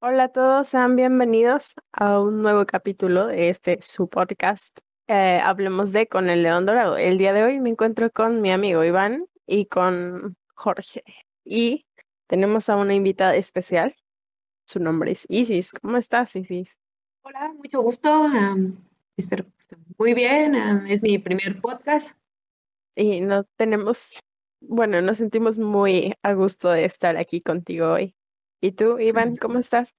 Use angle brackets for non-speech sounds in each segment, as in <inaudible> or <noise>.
Hola a todos, sean bienvenidos a un nuevo capítulo de este su podcast. Eh, hablemos de Con el León Dorado. El día de hoy me encuentro con mi amigo Iván y con Jorge. Y tenemos a una invitada especial. Su nombre es Isis. ¿Cómo estás, Isis? Hola, mucho gusto. espero que estén muy bien. es mi primer podcast. Y nos tenemos, bueno, nos sentimos muy a gusto de estar aquí contigo hoy. ¿Y tú, Iván, cómo estás?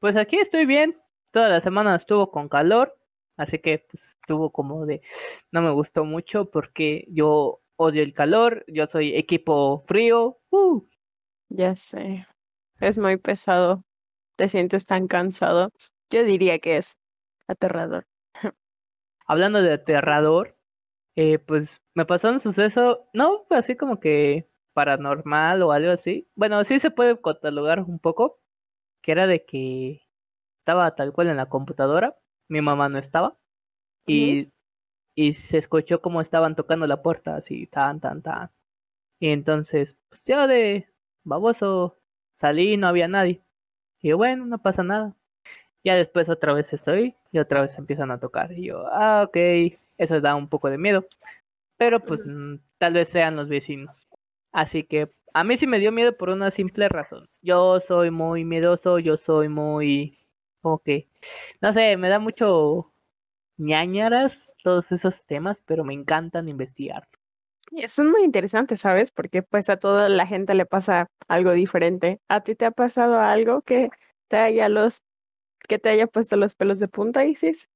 Pues aquí estoy bien. Toda la semana estuvo con calor, así que pues, estuvo como de no me gustó mucho porque yo odio el calor, yo soy equipo frío. Uh. Ya sé. Es muy pesado. Te sientes tan cansado. Yo diría que es aterrador. <laughs> Hablando de aterrador, eh, pues me pasó un suceso, no así como que paranormal o algo así. Bueno, sí se puede catalogar un poco, que era de que estaba tal cual en la computadora, mi mamá no estaba, y, y se escuchó como estaban tocando la puerta, así, tan, tan, tan. Y entonces, pues yo de baboso salí, no había nadie. Y bueno, no pasa nada. Ya después otra vez estoy y otra vez empiezan a tocar. Y yo, ah, ok, eso da un poco de miedo. Pero pues mm, tal vez sean los vecinos. Así que a mí sí me dio miedo por una simple razón. Yo soy muy miedoso, yo soy muy... Ok. No sé, me da mucho ñañaras todos esos temas, pero me encantan investigar. Y eso es muy interesante, ¿sabes? Porque pues a toda la gente le pasa algo diferente. ¿A ti te ha pasado algo que te haya los que te haya puesto los pelos de punta, Isis?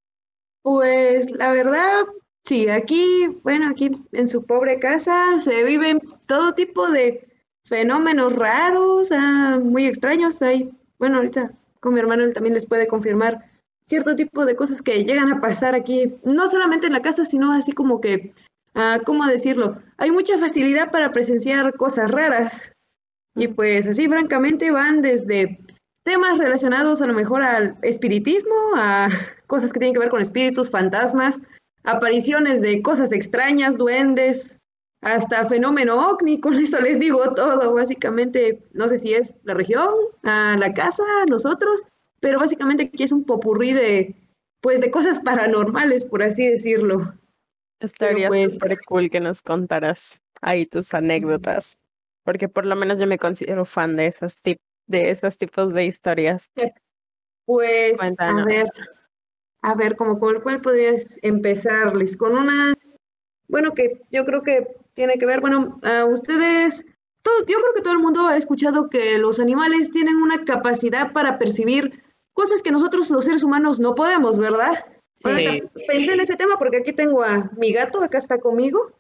Pues la verdad, Sí, aquí, bueno, aquí en su pobre casa se viven todo tipo de fenómenos raros, ah, muy extraños. Hay, bueno, ahorita con mi hermano él también les puede confirmar cierto tipo de cosas que llegan a pasar aquí, no solamente en la casa, sino así como que, ah, ¿cómo decirlo? Hay mucha facilidad para presenciar cosas raras. Y pues así, francamente, van desde temas relacionados a lo mejor al espiritismo, a <laughs> cosas que tienen que ver con espíritus, fantasmas, apariciones de cosas extrañas, duendes, hasta fenómeno ovni, con esto les digo todo, básicamente, no sé si es la región, a la casa, nosotros, pero básicamente aquí es un popurrí de, pues, de cosas paranormales, por así decirlo. Estaría pues, súper cool que nos contaras ahí tus anécdotas, porque por lo menos yo me considero fan de esas, de esos tipos de historias. Pues, a ver, a ver, como con cuál podrías empezarles, con una, bueno, que yo creo que tiene que ver, bueno, a ustedes, todo, yo creo que todo el mundo ha escuchado que los animales tienen una capacidad para percibir cosas que nosotros los seres humanos no podemos, ¿verdad? Sí. pensé en ese tema porque aquí tengo a mi gato, acá está conmigo,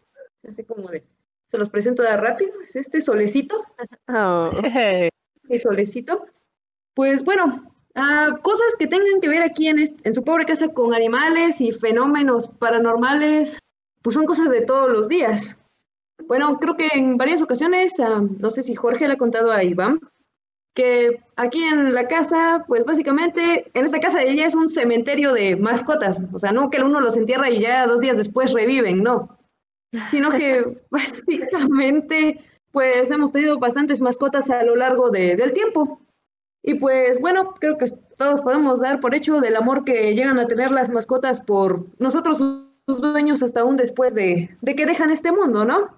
así como de, se los presento de rápido, es este solecito. Oh. Mi solecito. Pues bueno, Ah, cosas que tengan que ver aquí en, en su pobre casa con animales y fenómenos paranormales, pues son cosas de todos los días. Bueno, creo que en varias ocasiones, ah, no sé si Jorge le ha contado a Iván, que aquí en la casa, pues básicamente, en esta casa ella es un cementerio de mascotas, o sea, no que uno los entierra y ya dos días después reviven, no, sino que <laughs> básicamente, pues hemos tenido bastantes mascotas a lo largo de, del tiempo. Y pues bueno, creo que todos podemos dar por hecho del amor que llegan a tener las mascotas por nosotros sus dueños hasta aún después de, de que dejan este mundo, ¿no?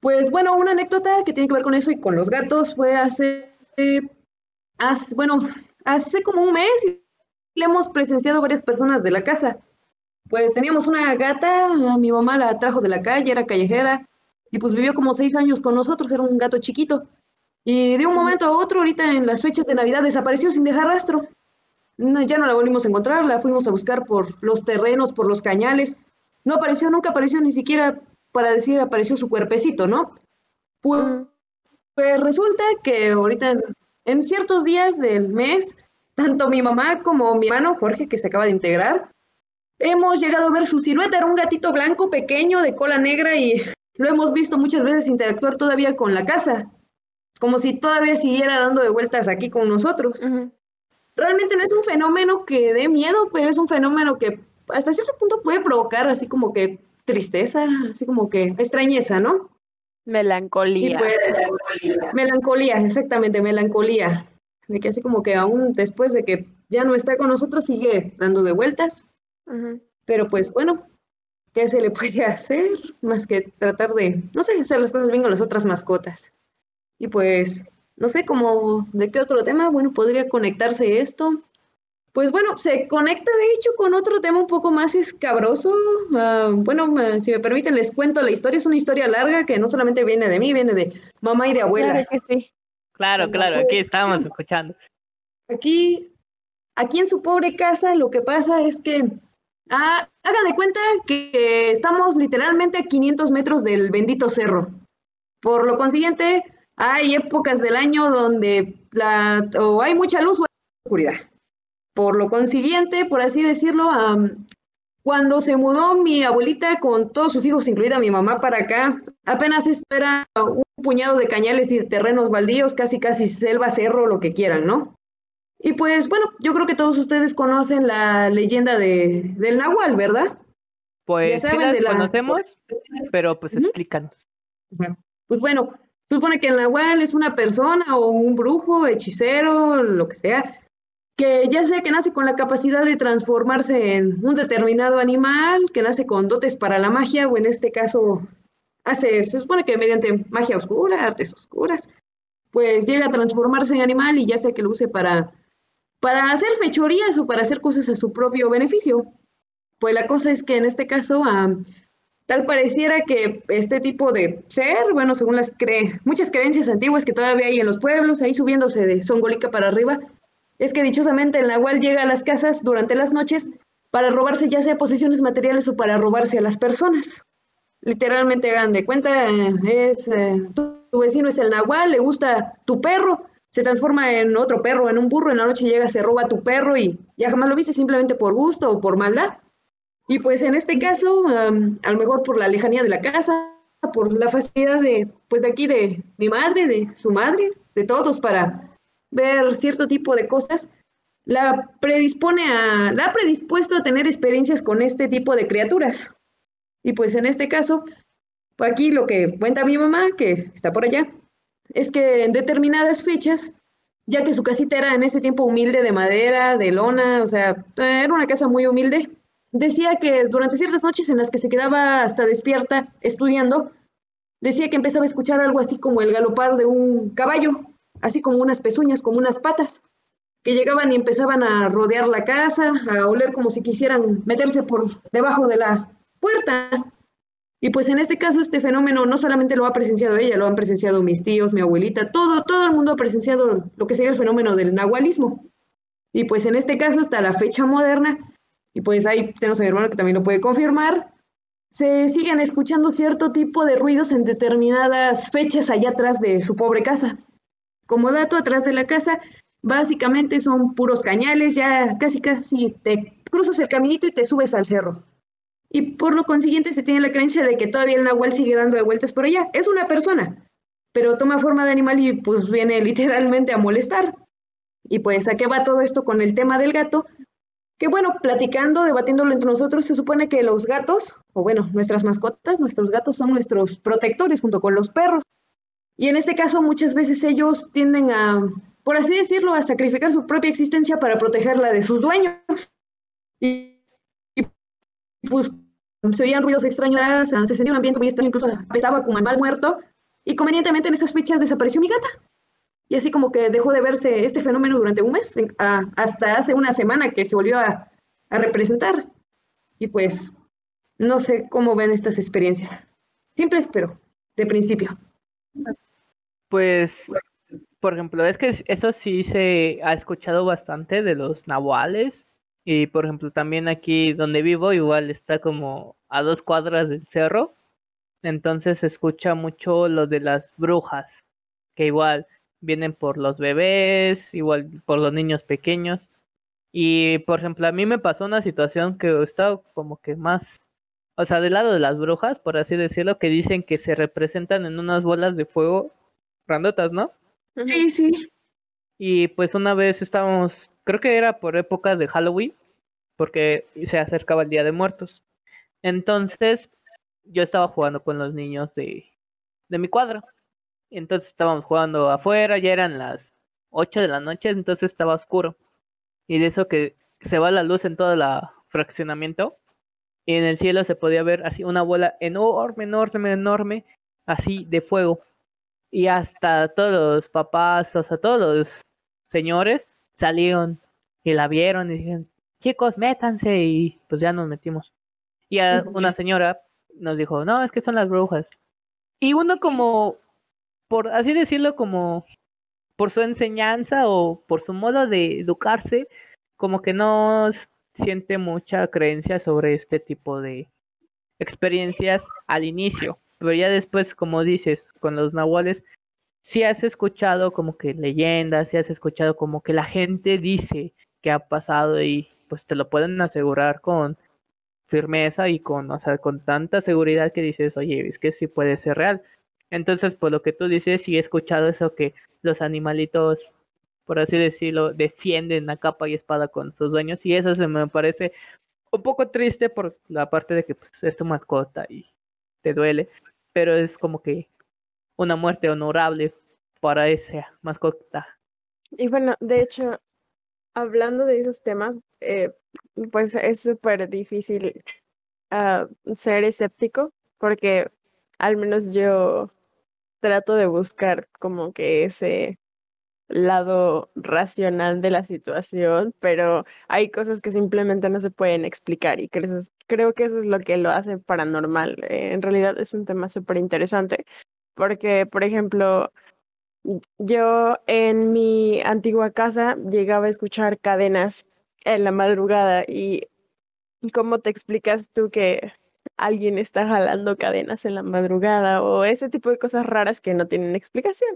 Pues bueno, una anécdota que tiene que ver con eso y con los gatos fue hace, hace bueno, hace como un mes le hemos presenciado varias personas de la casa. Pues teníamos una gata, mi mamá la trajo de la calle, era callejera, y pues vivió como seis años con nosotros, era un gato chiquito. Y de un momento a otro, ahorita en las fechas de Navidad, desapareció sin dejar rastro. ya no la volvimos a encontrar, la fuimos a buscar por los terrenos, por los cañales. No apareció, nunca apareció, ni siquiera para decir apareció su cuerpecito, ¿no? Pues, pues resulta que ahorita, en, ciertos días del mes, tanto mi mamá como mi hermano Jorge, que se acaba de integrar, hemos llegado a ver su silueta. Era un gatito blanco pequeño de cola negra y lo hemos visto muchas veces interactuar todavía con la casa como si todavía siguiera dando de vueltas aquí con nosotros. Realmente no es un fenómeno que dé miedo, pero es un fenómeno que hasta cierto punto puede provocar así como que tristeza, así como que extrañeza, ¿no? Melancolía. melancolía, exactamente, melancolía. de que así como que aún después de que ya no está con nosotros sigue dando de vueltas. Pero pues bueno, ¿qué se le puede hacer más que tratar de, no sé, hacer las cosas bien con las otras mascotas? Y pues, no sé, como, ¿de qué otro tema? Bueno, podría conectarse esto. Pues bueno, se conecta de hecho con otro tema un poco más escabroso. Ah, bueno, ah, si me permiten, les cuento la historia. Es una historia larga que no solamente viene de mí, viene de mamá y de abuela. Claro que sí. Claro, claro, aquí estamos escuchando. Aquí, aquí en su pobre casa, lo que pasa es que ah, hagan de cuenta que estamos literalmente a 500 metros del bendito cerro. Por lo consiguiente, hay épocas del año donde la, o hay mucha luz o hay oscuridad. Por lo consiguiente, por así decirlo, cuando se mudó mi abuelita con todos sus hijos, incluida mi mamá, para acá, apenas esto era un puñado de cañales y terrenos baldíos, casi casi selva, cerro, lo que quieran, ¿no? Y pues bueno, yo creo que todos ustedes conocen la leyenda de, del Nahual, ¿verdad? Pues sí la conocemos, pero pues explícanos. Pues bueno, supone que el Nahual es una persona o un brujo, hechicero, lo que sea, que ya sea que nace con la capacidad de transformarse en un determinado animal, que nace con dotes para la magia, o en este caso, hace, se supone que mediante magia oscura, artes oscuras, pues llega a transformarse en animal y ya sea que lo use para, para hacer fechorías o para hacer cosas a su propio beneficio. Pues la cosa es que en este caso, tal pareciera que este tipo de ser, bueno, según las cre muchas creencias antiguas que todavía hay en los pueblos, ahí subiéndose de Songolica para arriba, es que dichosamente el Nahual llega a las casas durante las noches para robarse ya sea posesiones materiales o para robarse a las personas. Literalmente hagan de cuenta, es eh, tu, vecino es el Nahual, le gusta tu perro, se transforma en otro perro, en un burro, en la noche llega, se roba tu perro y ya jamás lo viste simplemente por gusto o por maldad. Y pues en este caso, a lo mejor por la lejanía de la casa, por la facilidad de, pues de aquí de mi madre, de su madre, de todos para ver cierto tipo de cosas, la predispone a, la predispuesto a tener experiencias con este tipo de criaturas. Y pues en este caso, aquí lo que cuenta mi mamá, que está por allá, es que en determinadas fechas, ya que su casita era en ese tiempo humilde de madera, de lona, o sea, era una casa muy humilde, decía que durante ciertas noches en las que se quedaba hasta despierta estudiando, decía que empezaba a escuchar algo así como el galopar de un caballo así como unas pezuñas, como unas patas, que llegaban y empezaban a rodear la casa, a oler como si quisieran meterse por debajo de la puerta. Y pues en este caso este fenómeno no solamente lo ha presenciado ella, lo han presenciado mis tíos, mi abuelita, todo, todo el mundo ha presenciado lo que sería el fenómeno del nahualismo. Y pues en este caso hasta la fecha moderna, y pues ahí tenemos a mi hermano que también lo puede confirmar, se siguen escuchando cierto tipo de ruidos en determinadas fechas allá atrás de su pobre casa. Como dato, atrás de la casa, básicamente son puros cañales, ya casi casi te cruzas el caminito y te subes al cerro. Y por lo consiguiente se tiene la creencia de que todavía el nahual sigue dando de vueltas por allá. Es una persona, pero toma forma de animal y pues viene literalmente a molestar. Y pues a qué va todo esto con el tema del gato, que bueno, platicando, debatiéndolo entre nosotros, se supone que los gatos, o bueno, nuestras mascotas, nuestros gatos son nuestros protectores junto con los perros. Y en este caso muchas veces ellos tienden a, por así decirlo, a sacrificar su propia existencia para protegerla de sus dueños. Y, pues se oían ruidos extraños, se sentía un ambiente muy extraño, incluso apetaba como mal muerto. Y convenientemente en esas fechas desapareció mi gata. Y así como que dejó de verse este fenómeno durante un mes, hasta hace una semana que se volvió a, representar. Y pues no sé cómo ven estas experiencias. Simples, pero de principio. Pues, por ejemplo, es que eso sí se ha escuchado bastante de los nahuales. Y, por ejemplo, también aquí donde vivo, igual está como a dos cuadras del cerro. Entonces se escucha mucho lo de las brujas, que igual vienen por los bebés, igual por los niños pequeños. Y, por ejemplo, a mí me pasó una situación que estaba como que más o sea, del lado de las brujas, por así decirlo, que dicen que se representan en unas bolas de fuego grandotas, ¿no? Sí, sí. Y pues una vez estábamos, creo que era por épocas de Halloween, porque se acercaba el Día de Muertos. Entonces, yo estaba jugando con los niños de, de mi cuadro. Entonces estábamos jugando afuera, ya eran las 8 de la noche, entonces estaba oscuro. Y de eso que se va la luz en todo el fraccionamiento. Y en el cielo se podía ver así una bola enorme, enorme, enorme, así de fuego. Y hasta todos los papás, o sea, todos los señores salieron y la vieron y dijeron, chicos, métanse y pues ya nos metimos. Y a una señora nos dijo, no, es que son las brujas. Y uno como, por así decirlo, como por su enseñanza o por su modo de educarse, como que no siente mucha creencia sobre este tipo de experiencias al inicio. Pero ya después, como dices, con los nahuales, si has escuchado como que leyendas, si has escuchado como que la gente dice que ha pasado y pues te lo pueden asegurar con firmeza y con, o sea, con tanta seguridad que dices, oye, es que sí puede ser real. Entonces, por lo que tú dices, sí he escuchado eso que los animalitos, por así decirlo, defienden a capa y espada con sus dueños y eso se me parece un poco triste por la parte de que pues, es tu mascota y te duele, pero es como que una muerte honorable para esa mascota. Y bueno, de hecho, hablando de esos temas, eh, pues es súper difícil uh, ser escéptico porque al menos yo trato de buscar como que ese lado racional de la situación, pero hay cosas que simplemente no se pueden explicar y creo, que eso es lo que lo hace paranormal. Eh, en realidad es un tema súper interesante porque, por ejemplo, yo en mi antigua casa llegaba a escuchar cadenas en la madrugada y ¿cómo te explicas tú que alguien está jalando cadenas en la madrugada o ese tipo de cosas raras que no tienen explicación?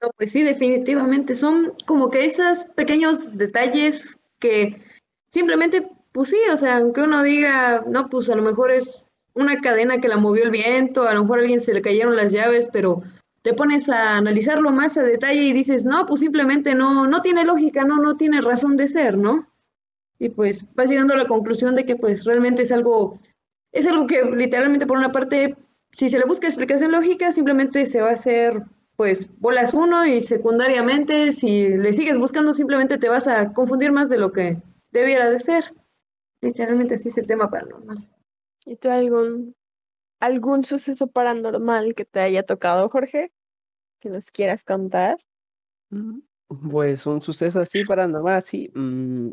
No, pues sí, definitivamente son como que esos pequeños detalles que simplemente, pues sí, o sea, aunque uno diga, no, pues a lo mejor es una cadena que la movió el viento, a lo mejor a alguien se le cayeron las llaves, pero te pones a analizarlo más a detalle y dices, no, pues simplemente no, no tiene lógica, no, no tiene razón de ser, ¿no? Y pues vas llegando a la conclusión de que pues realmente es algo, es algo que literalmente por una parte, si se le busca explicación lógica, simplemente se va a hacer pues bolas uno y secundariamente si le sigues buscando simplemente te vas a confundir más de lo que debiera de ser. Literalmente así es el tema paranormal. ¿Y tú algún algún suceso paranormal que te haya tocado, Jorge? Que nos quieras contar. Mm, pues un suceso así paranormal, sí. Mm,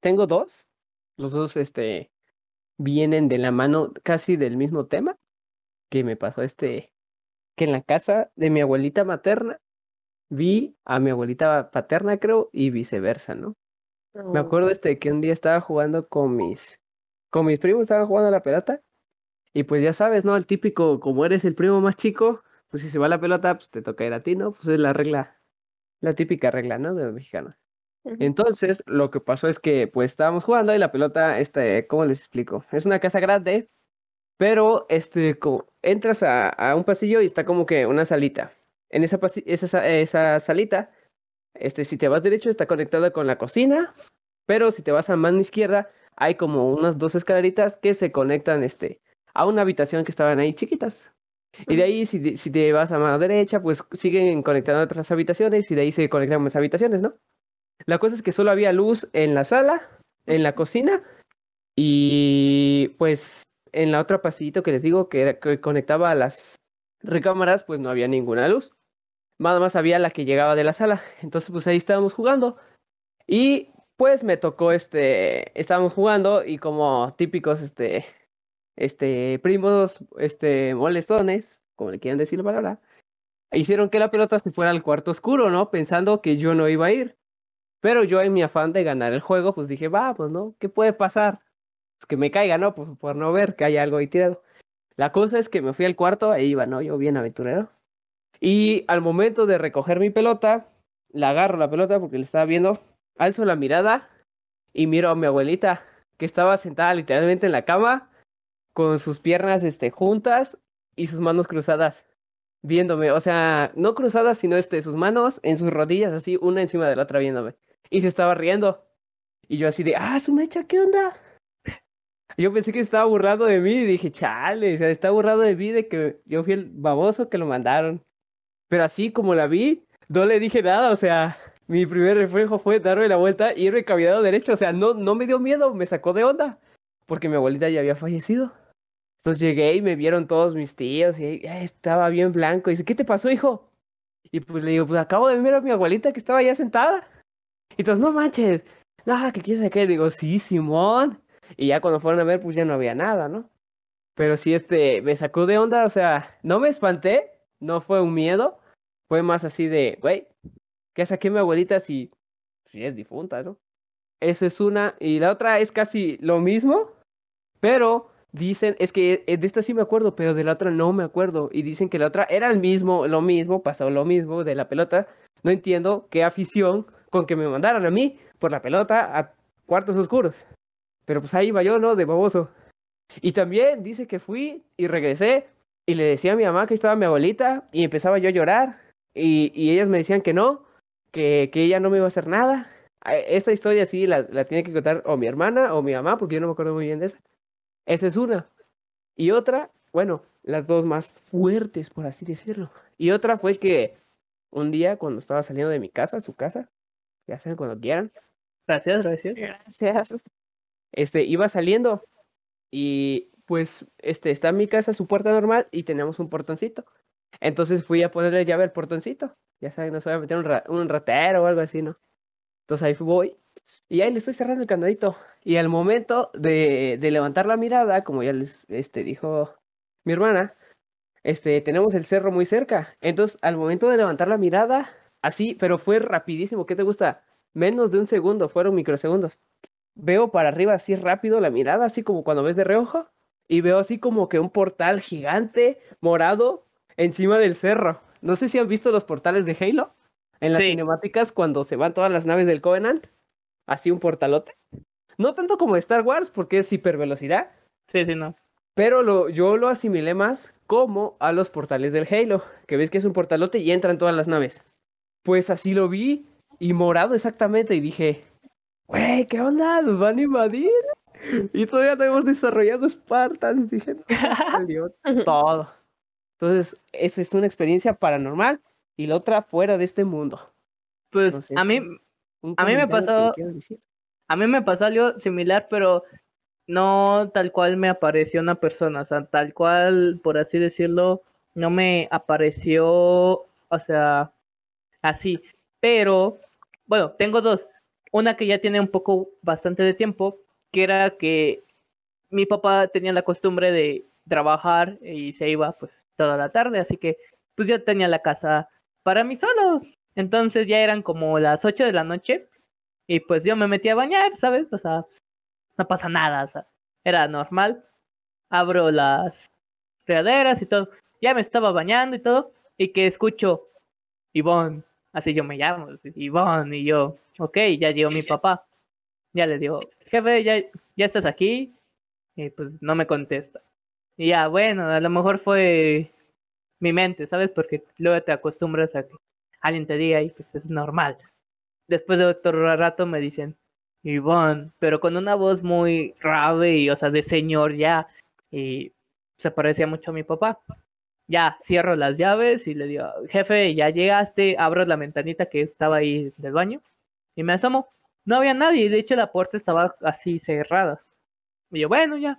tengo dos. Los dos, este, vienen de la mano casi del mismo tema que me pasó este, que en la casa de mi abuelita materna vi a mi abuelita paterna, creo, y viceversa, ¿no? Me oh. acuerdo este que un día estaba jugando con mis, con mis primos, estaban jugando a la pelota y pues ya sabes, ¿no? El típico, como eres el primo más chico, pues si se va la pelota, pues te toca ir a ti, ¿no? Pues es la regla, la típica regla, ¿no? De los mexicanos. Entonces, lo que pasó es que, pues estábamos jugando y la pelota, este, ¿cómo les explico? Es una casa grande, pero, este, como, entras a, a, un pasillo y está como que una salita. En esa, esa, esa salita, este, si te vas derecho, está conectada con la cocina, pero si te vas a mano izquierda, hay como unas dos escaleritas que se conectan, este, a una habitación que estaban ahí chiquitas. Y de ahí, si, si te vas a mano derecha, pues siguen conectando otras habitaciones y de ahí se conectan más habitaciones, ¿no? La cosa es que solo había luz en la sala, en la cocina y pues en la otra pasillito que les digo que, que conectaba a las recámaras, pues no había ninguna luz. Nada más había la que llegaba de la sala. Entonces, pues ahí estábamos jugando. Y pues me tocó este, estábamos jugando y como típicos, este, este, primos, este, molestones, como le quieran decir la palabra, hicieron que la pelota se fuera al cuarto oscuro, ¿no? Pensando que yo no iba a ir. Pero yo en mi afán de ganar el juego, pues dije, va, pues, ¿no? ¿Qué puede pasar? Pues que me caiga, ¿no? Pues por no ver que hay algo ahí tirado. La cosa es que me fui al cuarto, ahí iba, ¿no? Yo bien aventurero. Y al momento de recoger mi pelota, la agarro la pelota porque le estaba viendo, alzo la mirada y miro a mi abuelita, que estaba sentada literalmente en la cama, con sus piernas este, juntas y sus manos cruzadas, viéndome. O sea, no cruzadas, sino este, sus manos en sus rodillas, así, una encima de la otra, viéndome. Y se estaba riendo. Y yo así de, ah, su mecha, ¿qué onda? Yo pensé que estaba burlando de mí y dije, chale, o sea, está burlado de mí de que yo fui el baboso que lo mandaron. Pero así como la vi, no le dije nada, o sea, mi primer reflejo fue darme la vuelta y irme caminando derecho. O sea, no, no me dio miedo, me sacó de onda. Porque mi abuelita ya había fallecido. Entonces llegué y me vieron todos mis tíos y estaba bien blanco. Y dice, ¿qué te pasó, hijo? Y pues le digo, pues acabo de ver a mi abuelita que estaba ya sentada. Y entonces, no manches. No, ¿qué quieres qué? Digo, sí, Simón. Y ya cuando fueron a ver, pues ya no había nada, ¿no? Pero sí, este, me sacó de onda, o sea, no me espanté, no fue un miedo, fue más así de, güey, ¿qué saqué mi abuelita si, si es difunta, ¿no? Esa es una, y la otra es casi lo mismo, pero dicen, es que de esta sí me acuerdo, pero de la otra no me acuerdo, y dicen que la otra era el mismo, lo mismo, pasó lo mismo de la pelota, no entiendo qué afición con que me mandaran a mí por la pelota a cuartos oscuros. Pero pues ahí iba yo, ¿no? De baboso. Y también dice que fui y regresé y le decía a mi mamá que estaba mi abuelita y empezaba yo a llorar y, y ellas me decían que no, que, que, ella no me iba a hacer nada. Esta historia sí la, la tiene que contar o mi hermana o mi mamá porque yo no me acuerdo muy bien de esa. Esa es una. Y otra, bueno, las dos más fuertes, por así decirlo. Y otra fue que un día cuando estaba saliendo de mi casa, su casa, ya saben cuando quieran. Gracias, gracias. Gracias. Este, iba saliendo y pues este está en mi casa su puerta normal y tenemos un portoncito. Entonces fui a ponerle llave al portoncito. Ya saben, no se va a meter un, un ratero o algo así, ¿no? Entonces ahí voy y ahí le estoy cerrando el candadito. Y al momento de, de levantar la mirada, como ya les este, dijo mi hermana, este, tenemos el cerro muy cerca. Entonces, al momento de levantar la mirada, así, pero fue rapidísimo. ¿Qué te gusta? Menos de un segundo, fueron microsegundos veo para arriba así rápido la mirada, así como cuando ves de reojo, y veo así como que un portal gigante, morado, encima del cerro. No sé si han visto los portales de Halo en las cinemáticas cuando se van todas las naves del Covenant. Así un portalote. No tanto como Star Wars, porque es hipervelocidad. Sí, sí, no. Pero lo, yo lo asimilé más como a los portales del Halo, que ves que es un portalote y entran todas las naves. Pues así lo vi, y morado exactamente, y dije, güey, ¿qué onda? ¿Nos van a invadir? Y todavía no hemos desarrollado Spartans. Dije, no, <laughs> todo. Entonces, esa es una experiencia paranormal y la otra fuera de este mundo. Pues a mí, a mí me pasó, a mí me pasó algo similar, pero no tal cual me apareció una persona, o sea, tal cual, por así decirlo, no me apareció, o sea, así. Pero, bueno, tengo dos. Una que ya tiene un poco bastante de tiempo, que era que mi papá tenía la costumbre de trabajar y se iba pues toda la tarde, así que pues yo tenía la casa para mí solo. Entonces ya eran como las 8 de la noche y pues yo me metí a bañar, ¿sabes? O sea, no pasa nada, o sea, era normal. Abro las fregaderas y todo. Ya me estaba bañando y todo y que escucho Ivonne, así yo me llamo, Ivonne y yo, ok, ya llegó mi papá. Ya le digo, jefe, ya, ya estás aquí. Y pues no me contesta. Y ya, bueno, a lo mejor fue mi mente, ¿sabes? Porque luego te acostumbras a que alguien te diga y pues es normal. Después de otro rato me dicen, Ivonne, pero con una voz muy grave y, o sea, de señor ya. Y se parecía mucho a mi papá. Ya, cierro las llaves y le digo, jefe, ya llegaste, abro la ventanita que estaba ahí del baño y me asomo. No había nadie, de hecho la puerta estaba así cerrada. Y yo, bueno, ya.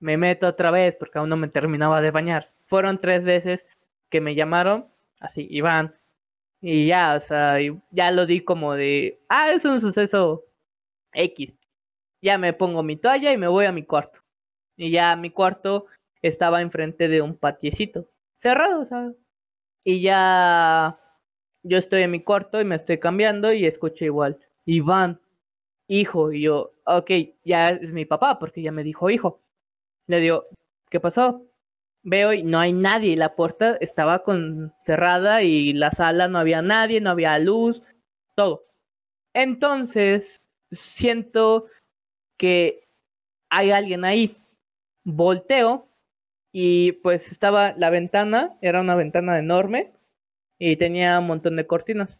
Me meto otra vez porque aún no me terminaba de bañar. Fueron tres veces que me llamaron, así, Iván. Y ya, o sea, ya lo di como de, ah, es un suceso X. Ya me pongo mi toalla y me voy a mi cuarto. Y ya mi cuarto estaba enfrente de un patiecito, cerrado, ¿sabes? Y ya yo estoy en mi cuarto y me estoy cambiando y escucho igual, Iván, hijo, y yo, ok, ya es mi papá porque ya me dijo hijo. Le digo, ¿qué pasó? Veo y no hay nadie, la puerta estaba con cerrada y la sala no había nadie, no había luz, todo. Entonces, siento que hay alguien ahí. Volteo y pues estaba la ventana, era una ventana enorme y tenía un montón de cortinas.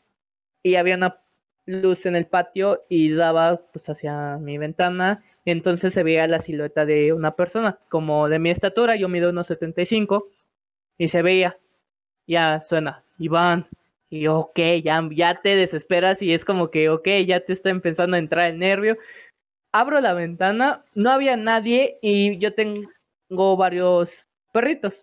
Y había una luz en el patio y daba pues hacia mi ventana. Entonces se veía la silueta de una persona, como de mi estatura, yo mido unos 75 y se veía. Ya suena, Iván, Y ok, ya, ya te desesperas y es como que, ok, ya te está empezando a entrar el nervio. Abro la ventana, no había nadie y yo tengo varios perritos.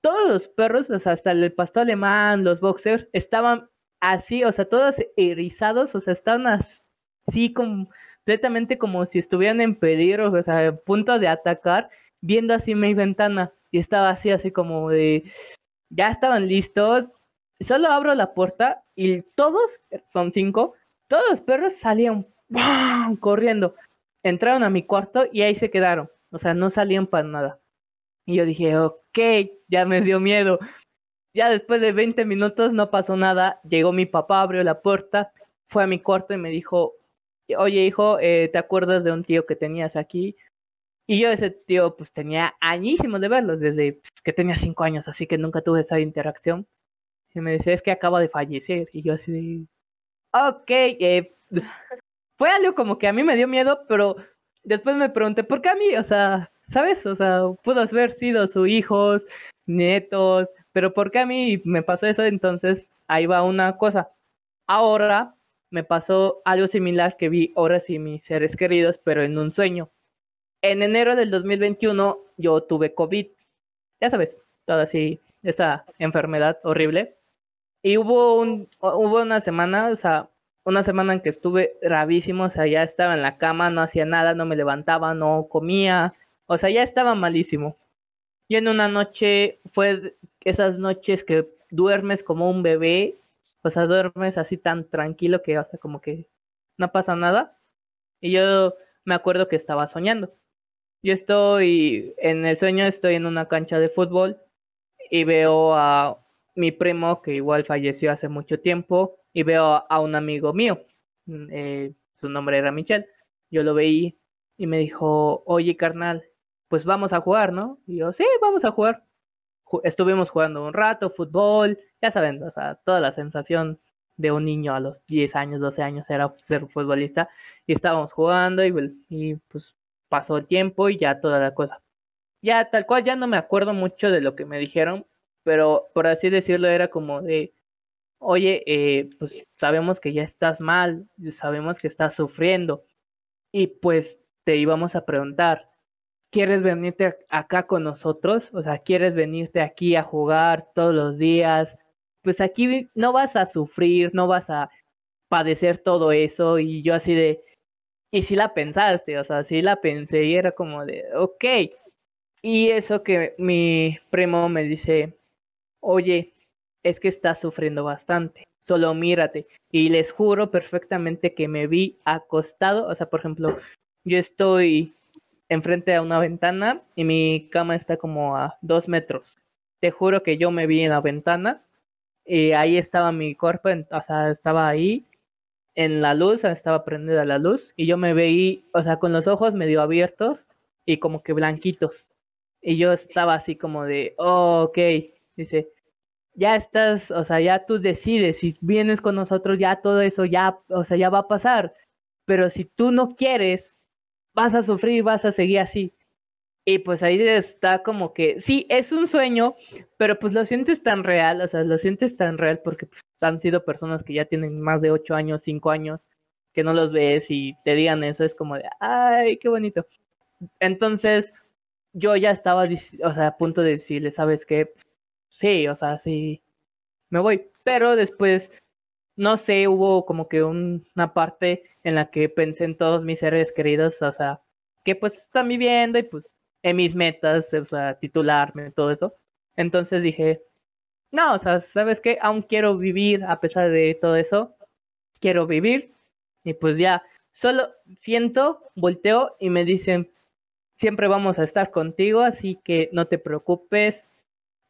Todos los perros, o sea, hasta el pastor alemán, los boxers, estaban así, o sea, todos erizados, o sea, estaban así completamente como si estuvieran en peligro, o sea, a punto de atacar, viendo así mi ventana. Y estaba así, así como de, ya estaban listos, solo abro la puerta y todos, son cinco, todos los perros salían corriendo. Entraron a mi cuarto y ahí se quedaron. O sea, no salían para nada. Y yo dije, ok, ya me dio miedo. Ya después de 20 minutos no pasó nada. Llegó mi papá, abrió la puerta, fue a mi cuarto y me dijo, oye hijo, eh, ¿te acuerdas de un tío que tenías aquí? Y yo ese tío pues tenía añísimos de verlos, desde que tenía cinco años, así que nunca tuve esa interacción. Y me decía, es que acaba de fallecer. Y yo así, ok, eh, <laughs> fue algo como que a mí me dio miedo, pero después me pregunté, ¿por qué a mí? O sea, ¿sabes? O sea, pudo haber sido sus hijos, nietos, pero ¿por qué a mí me pasó eso? Entonces, ahí va una cosa. Ahora me pasó algo similar que vi ahora sí mis seres queridos, pero en un sueño. En enero del 2021 yo tuve COVID. Ya sabes, toda así, esta enfermedad horrible. Y hubo, un, hubo una semana, o sea, una semana en que estuve rabísimo, o sea, ya estaba en la cama, no hacía nada, no me levantaba, no comía, o sea, ya estaba malísimo. Y en una noche fue esas noches que duermes como un bebé, o sea, duermes así tan tranquilo que, o como que no pasa nada. Y yo me acuerdo que estaba soñando. Yo estoy en el sueño, estoy en una cancha de fútbol y veo a mi primo, que igual falleció hace mucho tiempo, y veo a un amigo mío, mm, eh, su nombre era Michel, yo lo veí y me dijo, oye carnal, pues vamos a jugar, ¿no? Y yo, sí, vamos a jugar. Estuvimos jugando un rato, fútbol, ya saben, o sea, toda la sensación de un niño a los 10 años, 12 años era ser futbolista, y estábamos jugando y, y pues pasó el tiempo y ya toda la cosa. Ya tal cual ya no me acuerdo mucho de lo que me dijeron, pero por así decirlo era como de, oye, eh, pues sabemos que ya estás mal, sabemos que estás sufriendo y pues te íbamos a preguntar, ¿quieres venirte acá con nosotros? O sea, ¿quieres venirte aquí a jugar todos los días? Pues aquí no vas a sufrir, no vas a padecer todo eso y yo así de, y si la pensaste, o sea, sí la pensé y era como de, ok. Y eso que mi primo me dice, oye, es que estás sufriendo bastante, solo mírate. Y les juro perfectamente que me vi acostado, o sea, por ejemplo, yo estoy enfrente a una ventana y mi cama está como a dos metros. Te juro que yo me vi en la ventana y ahí estaba mi cuerpo, o sea, estaba ahí en la luz, estaba prendida la luz y yo me veí, o sea, con los ojos medio abiertos y como que blanquitos. Y yo estaba así como de, oh, ok, dice, ya estás, o sea, ya tú decides, si vienes con nosotros, ya todo eso ya, o sea, ya va a pasar. Pero si tú no quieres, vas a sufrir, vas a seguir así. Y pues ahí está como que, sí, es un sueño, pero pues lo sientes tan real, o sea, lo sientes tan real porque pues, han sido personas que ya tienen más de ocho años, cinco años, que no los ves y te digan eso, es como de, ay, qué bonito. Entonces, yo ya estaba, o sea, a punto de decirle, ¿sabes qué? Sí, o sea, sí, me voy. Pero después, no sé, hubo como que una parte en la que pensé en todos mis seres queridos, o sea, que pues están viviendo y pues en mis metas, o sea, titularme, todo eso. Entonces dije, no, o sea, ¿sabes qué? Aún quiero vivir a pesar de todo eso. Quiero vivir. Y pues ya, solo siento, volteo y me dicen, siempre vamos a estar contigo, así que no te preocupes,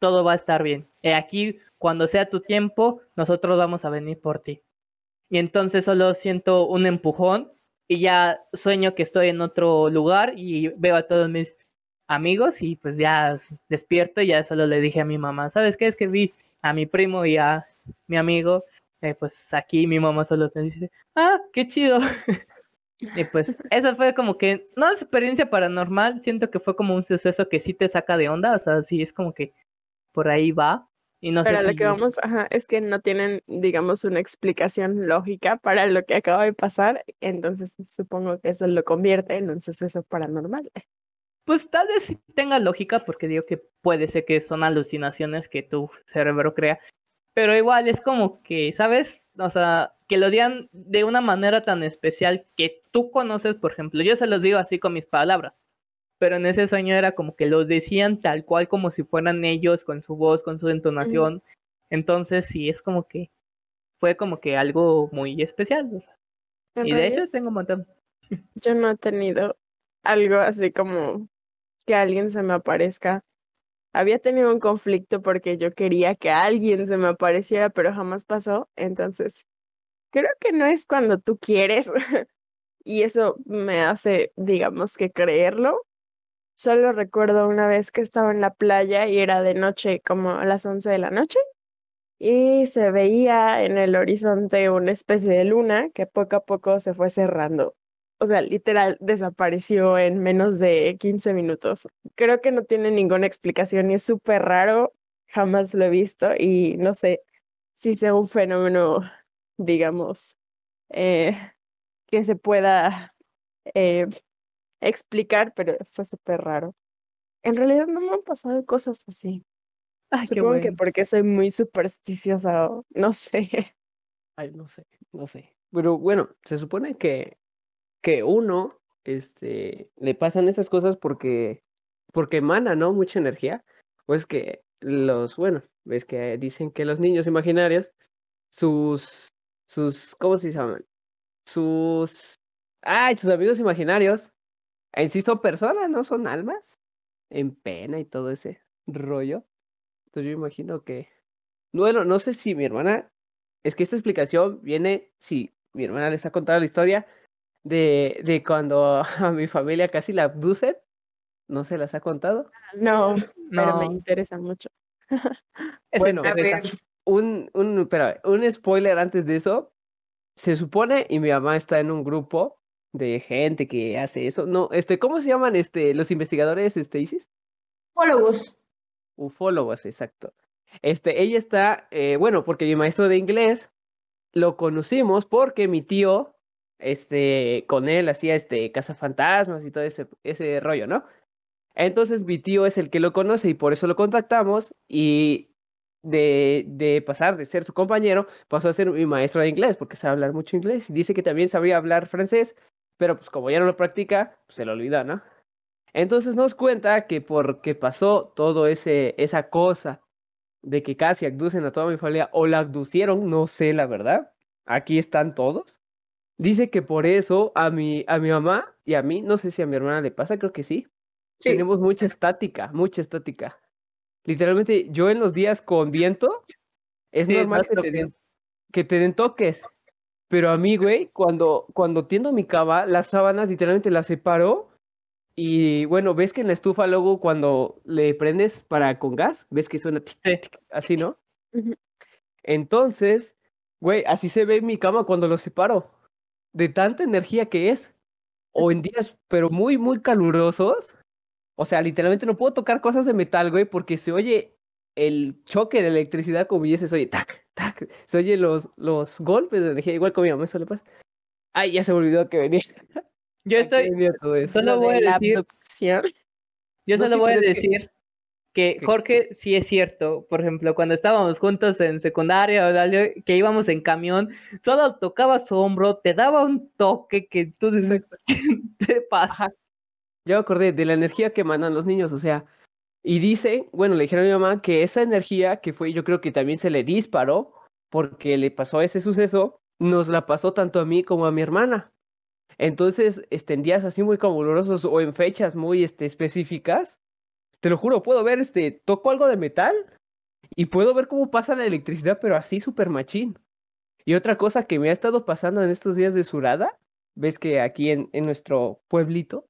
todo va a estar bien. He aquí, cuando sea tu tiempo, nosotros vamos a venir por ti. Y entonces solo siento un empujón y ya sueño que estoy en otro lugar y veo a todos mis amigos y pues ya despierto y ya solo le dije a mi mamá, ¿sabes qué? Es que vi a mi primo y a mi amigo, eh, pues aquí mi mamá solo te dice, ah, qué chido. <laughs> y pues eso fue como que, no es experiencia paranormal, siento que fue como un suceso que sí te saca de onda, o sea, sí es como que por ahí va. Y no Pero sé lo si que vamos, ajá, es que no tienen, digamos, una explicación lógica para lo que acaba de pasar, entonces supongo que eso lo convierte en un suceso paranormal. Pues tal vez sí tenga lógica, porque digo que puede ser que son alucinaciones que tu cerebro crea, pero igual es como que, ¿sabes? O sea, que lo digan de una manera tan especial que tú conoces, por ejemplo, yo se los digo así con mis palabras, pero en ese sueño era como que los decían tal cual como si fueran ellos, con su voz, con su entonación, entonces sí, es como que fue como que algo muy especial, o sea. y de hecho tengo un montón. Yo no he tenido algo así como que alguien se me aparezca. Había tenido un conflicto porque yo quería que alguien se me apareciera, pero jamás pasó. Entonces, creo que no es cuando tú quieres. <laughs> y eso me hace, digamos, que creerlo. Solo recuerdo una vez que estaba en la playa y era de noche, como a las 11 de la noche, y se veía en el horizonte una especie de luna que poco a poco se fue cerrando o sea, literal desapareció en menos de 15 minutos. Creo que no tiene ninguna explicación y es súper raro, jamás lo he visto y no sé si sea un fenómeno, digamos, eh, que se pueda eh, explicar, pero fue súper raro. En realidad no me han pasado cosas así. Ay, Supongo que porque soy muy supersticiosa, no <laughs> sé. Ay, no sé, no sé. Pero bueno, se supone que que uno, este, le pasan esas cosas porque, porque emana, ¿no? Mucha energía. Pues que los, bueno, ves que dicen que los niños imaginarios, sus, sus, ¿cómo se llaman? Sus, ay, sus amigos imaginarios, en sí son personas, ¿no? Son almas en pena y todo ese rollo. Entonces yo imagino que, bueno, no sé si mi hermana, es que esta explicación viene, si mi hermana les ha contado la historia, de, de cuando <laughs> a mi familia casi la abducen. ¿No se las ha contado? No, pero me interesa mucho. <laughs> bueno, un, un, pero un spoiler antes de eso. Se supone, y mi mamá está en un grupo de gente que hace eso. No, este, ¿cómo se llaman este, los investigadores, este, Isis? Ufólogos. Ufólogos, exacto. Este, ella está, eh, bueno, porque mi maestro de inglés lo conocimos porque mi tío este, con él hacía este cazafantasmas y todo ese, ese rollo, ¿no? Entonces mi tío es el que lo conoce y por eso lo contactamos y de, de pasar de ser su compañero pasó a ser mi maestro de inglés porque sabe hablar mucho inglés y dice que también sabía hablar francés, pero pues como ya no lo practica, pues se lo olvida, ¿no? Entonces nos cuenta que porque pasó todo ese esa cosa de que casi abducen a toda mi familia o la abducieron, no sé la verdad. Aquí están todos. Dice que por eso a mi, a mi mamá y a mí, no sé si a mi hermana le pasa, creo que sí. Tenemos mucha estática, mucha estática. Literalmente, yo en los días con viento, es normal que te, den, que te den toques. Pero a mí, güey, cuando, cuando tiendo mi cama, las sábanas literalmente las separo. Y bueno, ves que en la estufa luego cuando le prendes para con gas, ves que suena así, ¿no? Entonces, güey, así se ve mi cama cuando lo separo de tanta energía que es. O en días, pero muy, muy calurosos. O sea, literalmente no puedo tocar cosas de metal, güey, porque se oye el choque de electricidad como dices, oye, tac, tac. Se oye los, los golpes de energía, igual como a mi mamá eso le pasa. Ay, ya se me olvidó que venía. <laughs> Yo <laughs> estoy. Solo voy a decir. Yo solo voy a decir que Jorge sí es cierto, por ejemplo, cuando estábamos juntos en secundaria o que íbamos en camión, solo tocaba su hombro, te daba un toque que tú dices, <laughs> te pasa. Yo acordé de la energía que mandan los niños, o sea, y dice, bueno, le dijeron a mi mamá que esa energía que fue, yo creo que también se le disparó porque le pasó ese suceso, nos la pasó tanto a mí como a mi hermana. Entonces, este, en días así muy calurosos o en fechas muy este, específicas, te lo juro, puedo ver, este, toco algo de metal y puedo ver cómo pasa la electricidad, pero así súper machín. Y otra cosa que me ha estado pasando en estos días de surada, ves que aquí en, en nuestro pueblito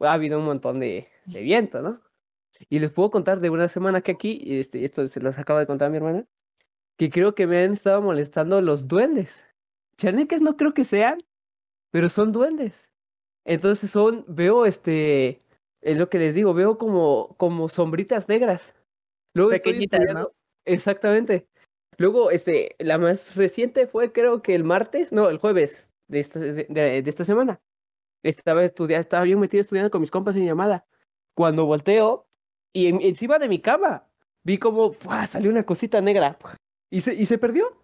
ha habido un montón de, de, viento, ¿no? Y les puedo contar de una semana que aquí, este, esto se los acaba de contar mi hermana, que creo que me han estado molestando los duendes. Chaneques no creo que sean, pero son duendes. Entonces son, veo este, es lo que les digo, veo como, como sombritas negras. Luego Pequeñitas, ¿no? Exactamente. Luego, este, la más reciente fue creo que el martes, no, el jueves de esta, de, esta semana. Estaba estudiando, estaba bien metido estudiando con mis compas en llamada. Cuando volteo, y encima de mi cama, vi como salió una cosita negra y se, y se perdió.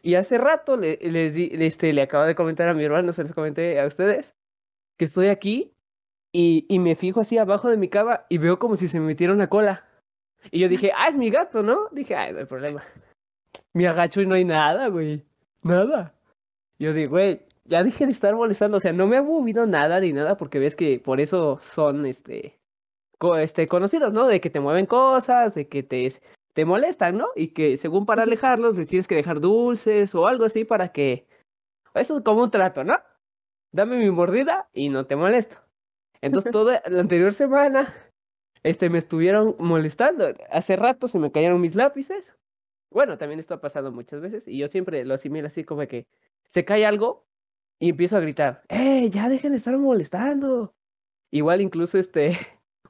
Y hace rato le, les di, este, le acabo de comentar a mi hermano, se les comenté a ustedes, que estoy aquí y, y me fijo así abajo de mi cama y veo como si se me metiera una cola. Y yo dije, ah, es mi gato, ¿no? Dije, ay, no hay problema. Me agacho y no hay nada, güey. Nada. Yo digo, güey, ya dije de estar molestando. O sea, no me ha movido nada ni nada porque ves que por eso son, este, este conocidos, ¿no? De que te mueven cosas, de que te, te molestan, ¿no? Y que según para alejarlos les tienes que dejar dulces o algo así para que... Eso es como un trato, ¿no? Dame mi mordida y no te molesto. Entonces <laughs> toda la anterior semana este, me estuvieron molestando. Hace rato se me cayeron mis lápices. Bueno, también esto ha pasado muchas veces y yo siempre lo asimilo así como que se cae algo y empiezo a gritar, ¡eh, ya dejen de estar molestando! Igual incluso este,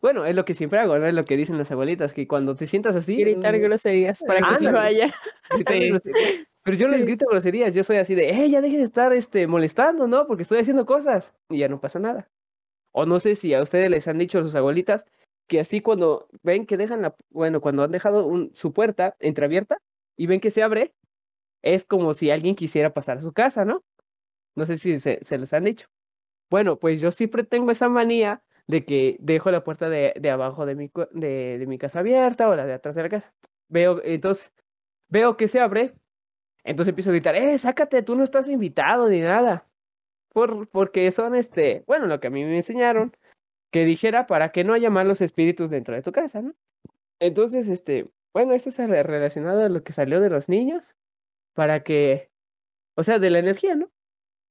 bueno, es lo que siempre hago, ¿no? Es lo que dicen las abuelitas, que cuando te sientas así... Gritar mm, groserías para que se vaya. <laughs> Pero yo les grito groserías, yo soy así de, ¡eh, ya dejen de estar este, molestando, ¿no? Porque estoy haciendo cosas y ya no pasa nada. O no sé si a ustedes les han dicho sus abuelitas que así cuando ven que dejan la, bueno, cuando han dejado un, su puerta entreabierta y ven que se abre, es como si alguien quisiera pasar a su casa, ¿no? No sé si se, se les han dicho. Bueno, pues yo siempre tengo esa manía de que dejo la puerta de, de abajo de mi, de, de, mi casa abierta o la de atrás de la casa. Veo, entonces, veo que se abre, entonces empiezo a gritar, eh, sácate, tú no estás invitado ni nada. Por, porque son, este, bueno, lo que a mí me enseñaron que dijera para que no haya malos espíritus dentro de tu casa, ¿no? Entonces, este, bueno, esto es relacionado a lo que salió de los niños, para que, o sea, de la energía, ¿no?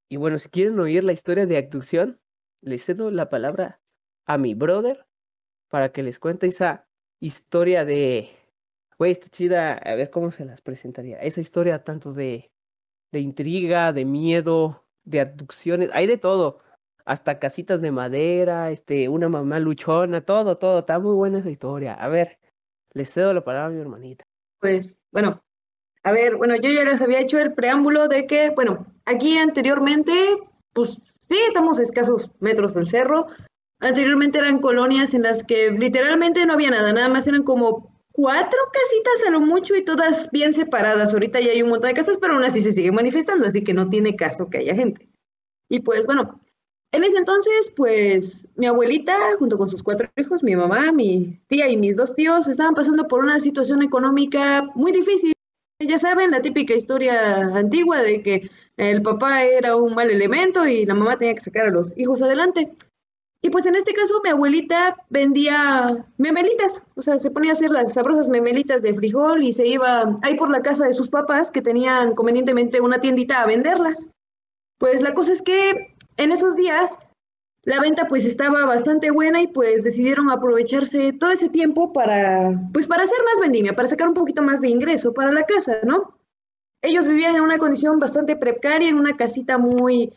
Y bueno, si quieren oír la historia de abducción, les cedo la palabra a mi brother para que les cuente esa historia de, güey, está chida, a ver cómo se las presentaría. Esa historia tanto de, de intriga, de miedo, de abducciones, hay de todo hasta casitas de madera, este, una mamá luchona, todo, todo, está muy buena esa historia. A ver, le cedo la palabra a mi hermanita. Pues, bueno, a ver, bueno, yo ya les había hecho el preámbulo de que, bueno, aquí anteriormente, pues sí, estamos a escasos metros del cerro. Anteriormente eran colonias en las que literalmente no había nada, nada más eran como cuatro casitas a lo mucho y todas bien separadas. Ahorita ya hay un montón de casas, pero aún así se sigue manifestando, así que no tiene caso que haya gente. Y pues bueno, en ese entonces, pues mi abuelita, junto con sus cuatro hijos, mi mamá, mi tía y mis dos tíos, estaban pasando por una situación económica muy difícil. Ya saben, la típica historia antigua de que el papá era un mal elemento y la mamá tenía que sacar a los hijos adelante. Y pues en este caso mi abuelita vendía memelitas, o sea, se ponía a hacer las sabrosas memelitas de frijol y se iba ahí por la casa de sus papás que tenían convenientemente una tiendita a venderlas. Pues la cosa es que en esos días la venta pues estaba bastante buena y pues decidieron aprovecharse todo ese tiempo para pues para hacer más vendimia, para sacar un poquito más de ingreso para la casa, ¿no? Ellos vivían en una condición bastante precaria, en una casita muy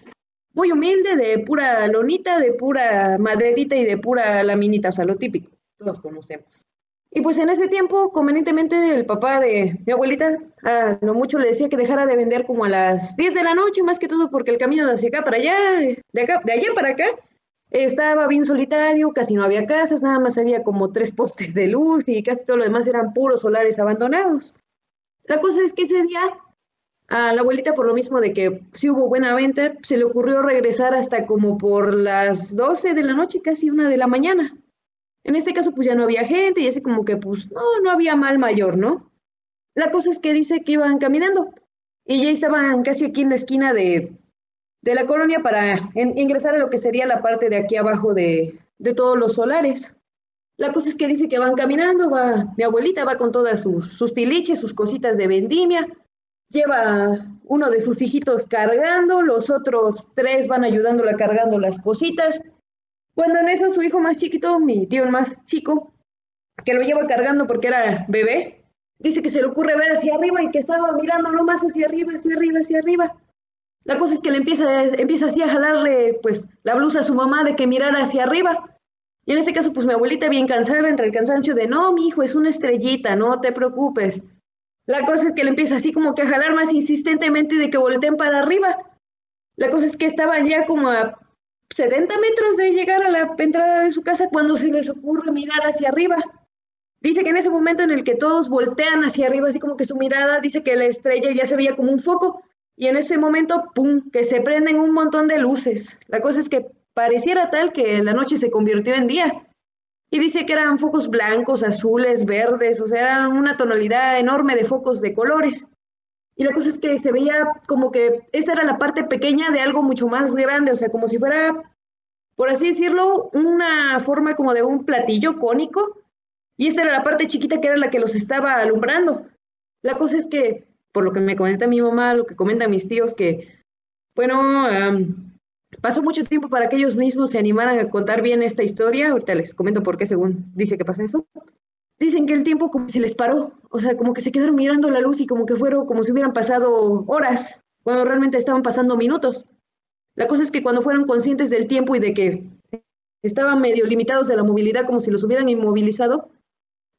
muy humilde, de pura lonita, de pura maderita y de pura laminita, o sea, lo típico, todos conocemos. Y pues en ese tiempo, convenientemente, el papá de mi abuelita, a lo mucho le decía que dejara de vender como a las 10 de la noche, más que todo porque el camino de hacia acá para allá, de, acá, de allá para acá, estaba bien solitario, casi no había casas, nada más había como tres <laughs> postes de luz y casi todo lo demás eran puros solares abandonados. La cosa es que ese día a la abuelita, por lo mismo de que sí hubo buena venta, se le ocurrió regresar hasta como por las 12 de la noche, casi una de la mañana. En este caso, pues ya no había gente y así como que, pues, no, no había mal mayor, ¿no? La cosa es que dice que iban caminando y ya estaban casi aquí en la esquina de, de la colonia para ingresar a lo que sería la parte de aquí abajo de, de todos los solares. La cosa es que dice que van caminando, va, mi abuelita va con todas sus, sus tiliches, sus cositas de vendimia, lleva uno de sus hijitos cargando, los otros tres van ayudándola cargando las cositas, cuando en eso su hijo más chiquito, mi tío el más chico, que lo lleva cargando porque era bebé, dice que se le ocurre ver hacia arriba y que estaba mirando más hacia arriba, hacia arriba, hacia arriba. La cosa es que le empieza, empieza así a jalarle pues la blusa a su mamá de que mirara hacia arriba. Y en ese caso, pues mi abuelita bien cansada, entre el cansancio de, no, mi hijo, es una estrellita, no te preocupes. La cosa es que le empieza así como que a jalar más insistentemente de que volteen para arriba. La cosa es que estaban ya como a 70 metros de llegar a la entrada de su casa cuando se les ocurre mirar hacia arriba. Dice que en ese momento en el que todos voltean hacia arriba, así como que su mirada, dice que la estrella ya se veía como un foco y en ese momento, ¡pum!, que se prenden un montón de luces. La cosa es que pareciera tal que la noche se convirtió en día. Y dice que eran focos blancos, azules, verdes, o sea, era una tonalidad enorme de focos de colores. Y la cosa es que se veía como que esa era la parte pequeña de algo mucho más grande, o sea, como si fuera, por así decirlo, una forma como de un platillo cónico. Y esta era la parte chiquita que era la que los estaba alumbrando. La cosa es que, por lo que me comenta mi mamá, lo que comentan mis tíos, que, bueno, pasó mucho tiempo para que ellos mismos se animaran a contar bien esta historia. Ahorita les comento por qué, según dice que pasa eso. Dicen que el tiempo como se les paró, o sea, como que se quedaron mirando la luz y como que fueron como si hubieran pasado horas, cuando realmente estaban pasando minutos. La cosa es que cuando fueron conscientes del tiempo y de que estaban medio limitados de la movilidad, como si los hubieran inmovilizado,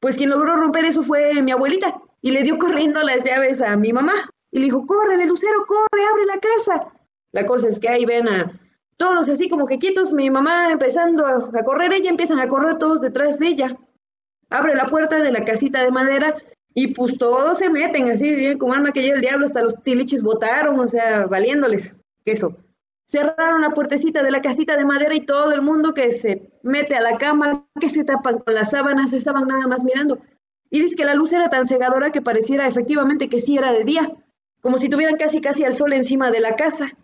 pues quien logró romper eso fue mi abuelita y le dio corriendo las llaves a mi mamá y le dijo, corre, Lucero, corre, abre la casa. La cosa es que ahí ven a todos así como que quietos, mi mamá empezando a, correr, ella empiezan a correr todos detrás de ella. Abre la puerta de la casita de madera y pues todos se meten así, como arma que llega el diablo, hasta los tiliches botaron, o sea, valiéndoles queso. Cerraron la puertecita de la casita de madera y todo el mundo que se mete a la cama, que se tapan con las sábanas, estaban nada más mirando. Y dice que la luz era tan cegadora que pareciera efectivamente que sí era de día, como si tuvieran casi casi al sol encima de la casa.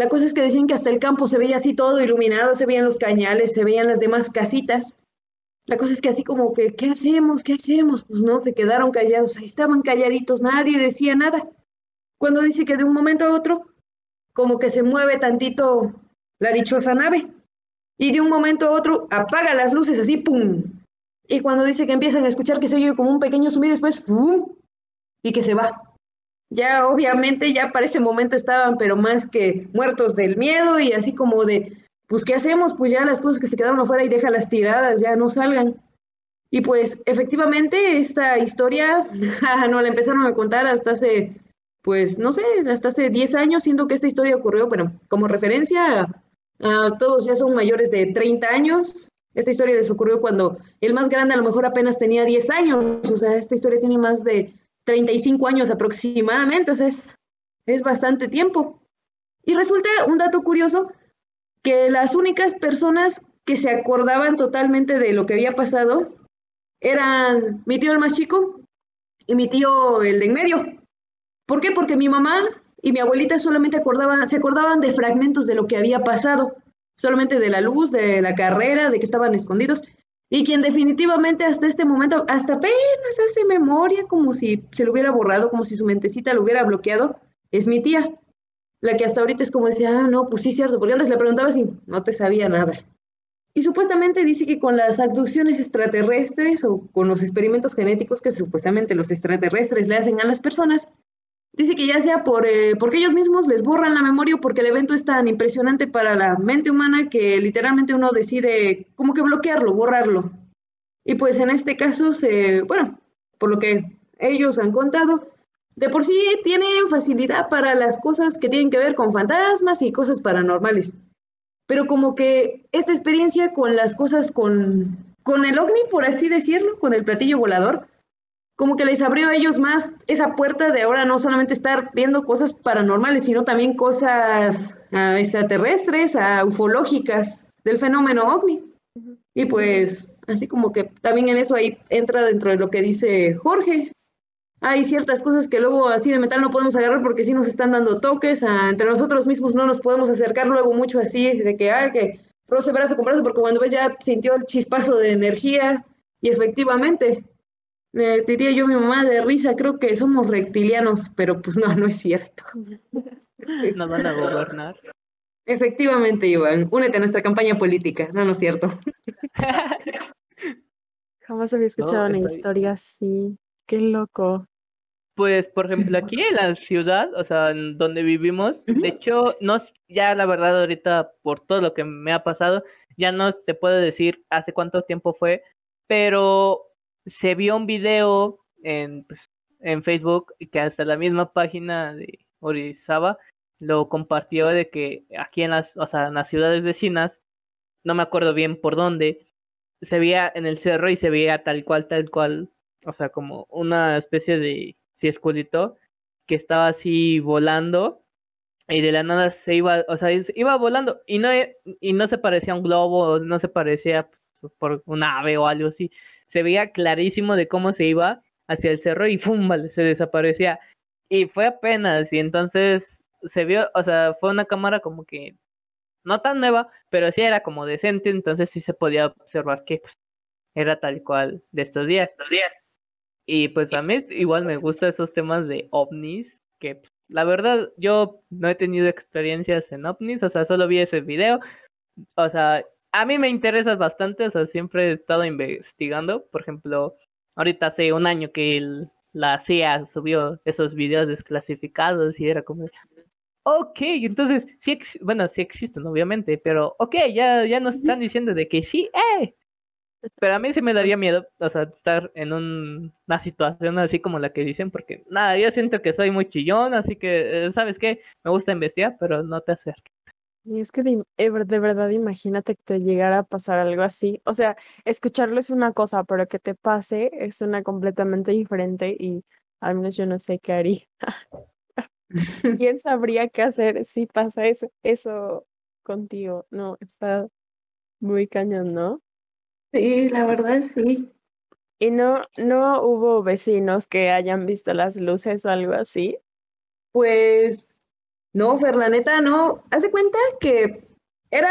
La cosa es que decían que hasta el campo se veía así todo iluminado, se veían los cañales, se veían las demás casitas. La cosa es que así como que, ¿qué hacemos? ¿Qué hacemos? Pues no, se quedaron callados, ahí estaban calladitos, nadie decía nada. Cuando dice que de un momento a otro, como que se mueve tantito la dichosa nave, y de un momento a otro apaga las luces así, ¡pum! Y cuando dice que empiezan a escuchar que se oye como un pequeño sumido, después, ¡pum! Y que se va ya obviamente ya para ese momento estaban pero más que muertos del miedo y así como de, pues ¿qué hacemos? Pues ya las cosas que se quedaron afuera y déjalas tiradas, ya no salgan. Y pues efectivamente esta historia <laughs> no la empezaron a contar hasta hace, pues no sé, hasta hace 10 años, siendo que esta historia ocurrió, bueno, como referencia, todos ya son mayores de 30 años. Esta historia les ocurrió cuando el más grande a lo mejor apenas tenía 10 años, o sea, esta historia tiene más de 35 años aproximadamente, o sea, es, es bastante tiempo. Y resulta un dato curioso que las únicas personas que se acordaban totalmente de lo que había pasado eran mi tío el más chico y mi tío el de en medio. ¿Por qué? Porque mi mamá y mi abuelita solamente acordaban, se acordaban de fragmentos de lo que había pasado, solamente de la luz, de la carrera, de que estaban escondidos, y quien definitivamente hasta este momento, hasta apenas hace memoria como si se lo hubiera borrado, como si su mentecita lo hubiera bloqueado, es mi tía. La que hasta ahorita es como decía, ah, no, pues sí, cierto, porque antes le preguntaba si no te sabía nada. Y supuestamente dice que con las abducciones extraterrestres o con los experimentos genéticos que supuestamente los extraterrestres le hacen a las personas, Dice que ya sea por, eh, porque ellos mismos les borran la memoria porque el evento es tan impresionante para la mente humana que literalmente uno decide como que bloquearlo, borrarlo. Y pues en este caso, se, bueno, por lo que ellos han contado, de por sí tienen facilidad para las cosas que tienen que ver con fantasmas y cosas paranormales. Pero como que esta experiencia con las cosas con, con el ovni, por así decirlo, con el platillo volador, como que les abrió a ellos más esa puerta de ahora no solamente estar viendo cosas paranormales, sino también cosas uh, extraterrestres, uh, ufológicas del fenómeno ovni. Y pues, así como que también en eso ahí entra dentro de lo que dice Jorge. Hay ciertas cosas que luego así de metal no podemos agarrar porque sí nos están dando toques, uh, entre nosotros mismos no nos podemos acercar luego mucho así, de que, ay, que roce brazo con brazo, porque cuando ves ya sintió el chispazo de energía y efectivamente le diría yo a mi mamá de risa, creo que somos reptilianos, pero pues no, no es cierto. <laughs> Nos van a gobernar. Efectivamente, Iván, únete a nuestra campaña política, no, no es cierto. <laughs> Jamás había escuchado una historia así. Qué loco. Pues, por ejemplo, aquí en la ciudad, o sea, en donde vivimos, de hecho, no, ya la verdad ahorita, por todo lo que me ha pasado, ya no te puedo decir hace cuánto tiempo fue, pero se vio un video en, pues, en Facebook que hasta la misma página de Orizaba lo compartió de que aquí en las, o sea, en las ciudades vecinas, no me acuerdo bien por dónde, se veía en el cerro y se veía tal cual, tal cual, o sea, como una especie de circulito que estaba así volando y de la nada se iba, o sea, iba volando y no, y no se parecía a un globo, no se parecía por un ave o algo así, se veía clarísimo de cómo se iba hacia el cerro y ¡fum! se desaparecía. Y fue apenas, y entonces se vio, o sea, fue una cámara como que no tan nueva, pero sí era como decente, entonces sí se podía observar que pues, era tal cual de estos días, estos días. Y pues a mí igual me gustan esos temas de ovnis, que pues, la verdad yo no he tenido experiencias en ovnis, o sea, solo vi ese video. O sea, a mí me interesa bastante, o sea, siempre he estado investigando. Por ejemplo, ahorita hace un año que la CIA subió esos videos desclasificados y era como, ok, entonces sí, bueno, sí existen, obviamente, pero ok, ya, ya nos están diciendo de que sí, eh. Pero a mí sí me daría miedo, o sea, estar en una situación así como la que dicen, porque nada, yo siento que soy muy chillón, así que, eh, ¿sabes qué? Me gusta investigar, pero no te acerques. Y es que de, eh, de, verdad imagínate que te llegara a pasar algo así. O sea, escucharlo es una cosa, pero que te pase es una completamente diferente y al menos yo no sé qué haría. <laughs> ¿Quién sabría qué hacer si pasa eso, eso contigo? No, está muy cañón, ¿no? Sí, la verdad sí. ¿Y no, no hubo vecinos que hayan visto las luces o algo así? Pues no, Fer, no. Hace cuenta que era,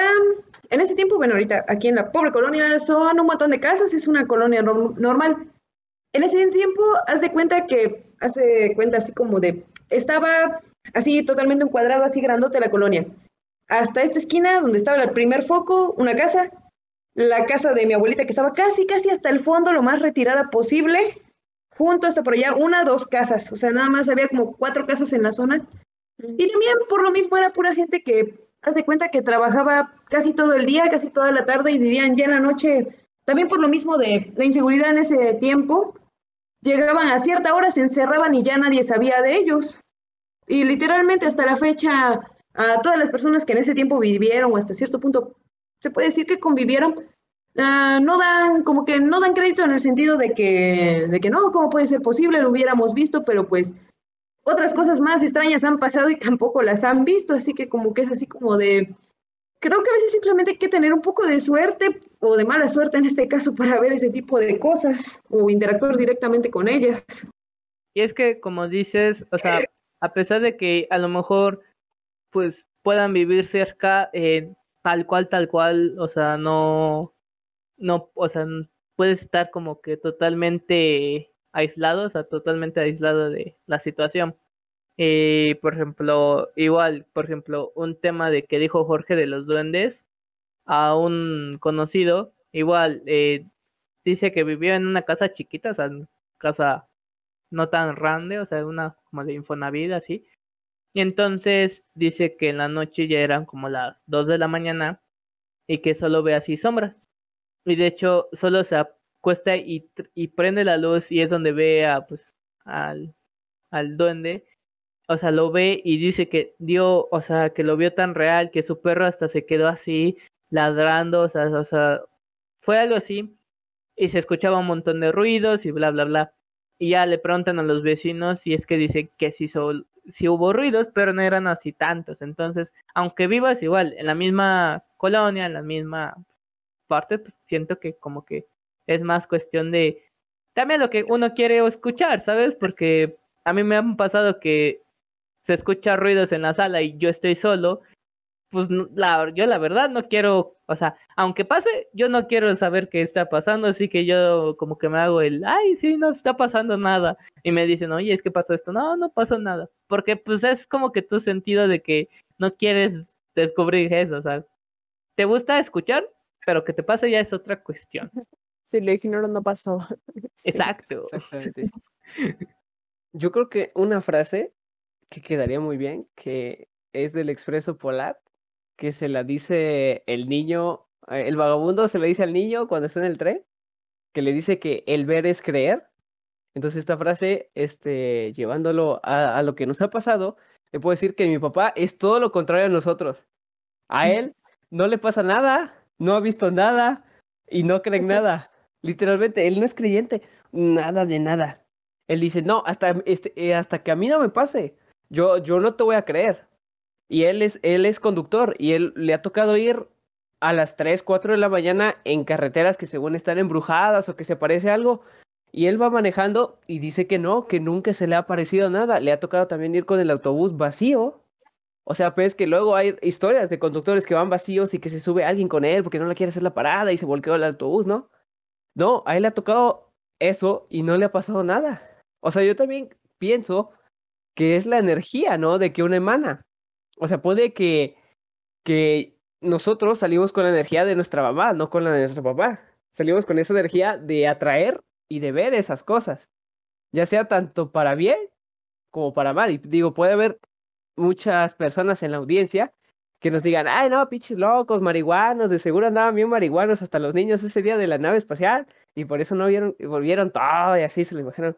en ese tiempo, bueno, ahorita aquí en la pobre colonia son un montón de casas, es una colonia normal. En ese tiempo, hace cuenta que, hace cuenta así como de, estaba así totalmente un cuadrado, así grandote la colonia. Hasta esta esquina, donde estaba el primer foco, una casa, la casa de mi abuelita que estaba casi, casi hasta el fondo, lo más retirada posible, junto hasta por allá, una, dos casas, o sea, nada más había como cuatro casas en la zona y también por lo mismo era pura gente que hace cuenta que trabajaba casi todo el día, casi toda la tarde y dirían ya en la noche, también por lo mismo de la inseguridad en ese tiempo, llegaban a cierta hora, se encerraban y ya nadie sabía de ellos. Y literalmente hasta la fecha, a todas las personas que en ese tiempo vivieron o hasta cierto punto se puede decir que convivieron, ah, no dan, como que no dan crédito en el sentido de que, de que no, ¿cómo puede ser posible? Lo hubiéramos visto, pero pues otras cosas más extrañas han pasado y tampoco las han visto, así que como que es así como de, creo que a veces simplemente hay que tener un poco de suerte o de mala suerte en este caso para ver ese tipo de cosas o interactuar directamente con ellas. Y es que como dices, o sea, a pesar de que a lo mejor pues puedan vivir cerca, eh, tal cual, tal cual, o sea, no, no, o sea, puedes estar como que totalmente aislado, o sea, totalmente aislado de la situación. Y, por ejemplo, igual, por ejemplo, un tema de que dijo Jorge de los duendes a un conocido, igual, eh, dice que vivía en una casa chiquita, o sea, casa no tan grande, o sea, una como de Infonavit, así. Y entonces dice que en la noche ya eran como las 2 de la mañana y que solo ve así sombras. Y de hecho, solo se, cuesta y, y prende la luz y es donde ve a, pues, al, al duende. O sea, lo ve y dice que dio, o sea, que lo vio tan real que su perro hasta se quedó así, ladrando, o sea, o sea, fue algo así. Y se escuchaba un montón de ruidos y bla, bla, bla. Y ya le preguntan a los vecinos y es que dice que sí, sí hubo ruidos, pero no eran así tantos. Entonces, aunque vivas igual en la misma colonia, en la misma parte, pues siento que como que es más cuestión de también lo que uno quiere escuchar, ¿sabes? Porque a mí me han pasado que se escucha ruidos en la sala y yo estoy solo, pues la, yo la verdad no quiero, o sea, aunque pase, yo no quiero saber qué está pasando, así que yo como que me hago el, ay, sí, no está pasando nada. Y me dicen, oye, es que pasó esto. No, no pasó nada. Porque pues es como que tu sentido de que no quieres descubrir eso, o sea, te gusta escuchar, pero que te pase ya es otra cuestión. <laughs> Si lo ignoro, no pasó. <laughs> Exacto. Exactamente. Yo creo que una frase que quedaría muy bien, que es del expreso polar, que se la dice el niño, eh, el vagabundo se le dice al niño cuando está en el tren, que le dice que el ver es creer. Entonces esta frase, este, llevándolo a, a lo que nos ha pasado, le puedo decir que mi papá es todo lo contrario a nosotros. A <laughs> él no le pasa nada, no ha visto nada y no cree en <laughs> nada. Literalmente, él no es creyente, nada de nada. Él dice, no, hasta, este, eh, hasta que a mí no me pase, yo, yo no te voy a creer. Y él es, él es conductor y él le ha tocado ir a las 3, 4 de la mañana en carreteras que según están embrujadas o que se parece algo. Y él va manejando y dice que no, que nunca se le ha parecido nada. Le ha tocado también ir con el autobús vacío. O sea, pues que luego hay historias de conductores que van vacíos y que se sube alguien con él porque no le quiere hacer la parada y se volqueó el autobús, ¿no? No, a él le ha tocado eso y no le ha pasado nada. O sea, yo también pienso que es la energía, ¿no? De que uno emana. O sea, puede que, que nosotros salimos con la energía de nuestra mamá, no con la de nuestro papá. Salimos con esa energía de atraer y de ver esas cosas. Ya sea tanto para bien como para mal. Y digo, puede haber muchas personas en la audiencia que nos digan, ay, no, pinches locos, marihuanos, de seguro andaban bien marihuanos hasta los niños ese día de la nave espacial y por eso no vieron, volvieron todo y así se lo imaginaron.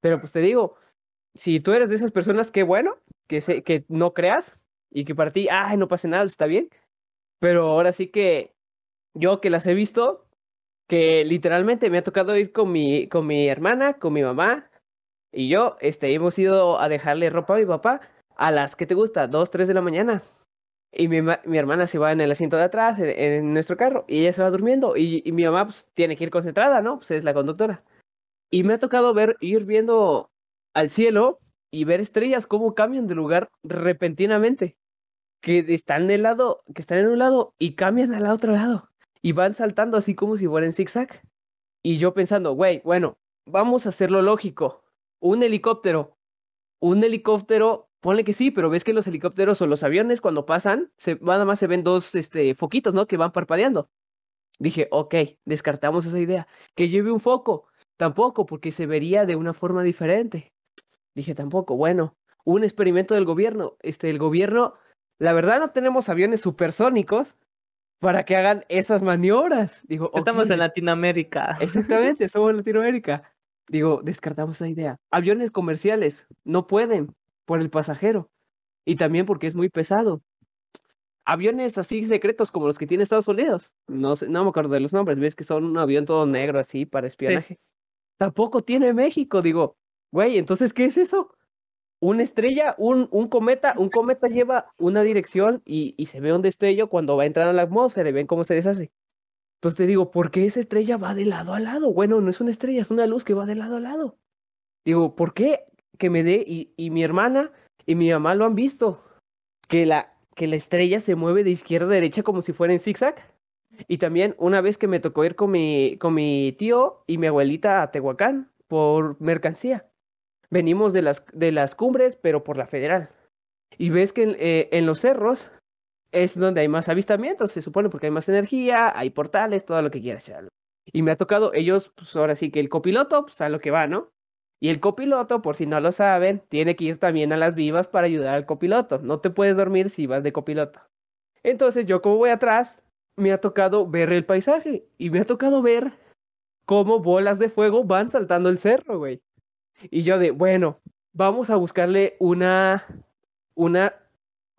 Pero pues te digo, si tú eres de esas personas, qué bueno, que, se, que no creas y que para ti, ay, no pase nada, está bien. Pero ahora sí que yo que las he visto, que literalmente me ha tocado ir con mi, con mi hermana, con mi mamá y yo, este, hemos ido a dejarle ropa a mi papá a las, ¿qué te gusta? Dos, tres de la mañana. Y mi, mi hermana se va en el asiento de atrás, en, nuestro carro, y ella se va durmiendo. Y, y mi mamá pues, tiene que ir concentrada, ¿no? Pues es la conductora. Y me ha tocado ver, ir viendo al cielo y ver estrellas cómo cambian de lugar repentinamente. Que están del lado, que están en un lado y cambian al otro lado. Y van saltando así como si fueran zigzag. Y yo pensando, güey, bueno, vamos a hacerlo lógico. Un helicóptero. Un helicóptero, ponle que sí, pero ves que los helicópteros o los aviones cuando pasan, se, nada más se ven dos este, foquitos, ¿no? Que van parpadeando. Dije, ok, descartamos esa idea. Que lleve un foco. Tampoco, porque se vería de una forma diferente. Dije, tampoco. Bueno, un experimento del gobierno. Este, el gobierno, la verdad no tenemos aviones supersónicos para que hagan esas maniobras. Digo, estamos en Latinoamérica. Exactamente, <laughs> somos en Latinoamérica. Digo, descartamos esa idea. Aviones comerciales no pueden por el pasajero y también porque es muy pesado. Aviones así secretos como los que tiene Estados Unidos. No sé, no me acuerdo de los nombres. Ves que son un avión todo negro así para espionaje tampoco tiene México. Digo, güey, entonces, ¿qué es eso? Una estrella, un, un cometa, un cometa lleva una dirección y, y se ve un destello cuando va a entrar a la atmósfera y ven cómo se deshace. Entonces te digo, ¿por qué esa estrella va de lado a lado? Bueno, no es una estrella, es una luz que va de lado a lado. Digo, ¿por qué que me dé y, mi hermana y mi mamá lo han visto? Que la, que la estrella se mueve de izquierda a derecha como si fuera en zigzag. Y también una vez que me tocó ir con mi, con mi tío y mi abuelita a Tehuacán por mercancía. Venimos de las, de las cumbres, pero por la federal. Y ves que en, eh, en los cerros es donde hay más avistamientos, se supone, porque hay más energía, hay portales, todo lo que quieras. Y me ha tocado, ellos, pues ahora sí que el copiloto, pues a lo que va, ¿no? Y el copiloto, por si no lo saben, tiene que ir también a las vivas para ayudar al copiloto. No te puedes dormir si vas de copiloto. Entonces yo como voy atrás, me ha tocado ver el paisaje y me ha tocado ver cómo bolas de fuego van saltando el cerro, güey. Y yo de, bueno, vamos a buscarle una, una,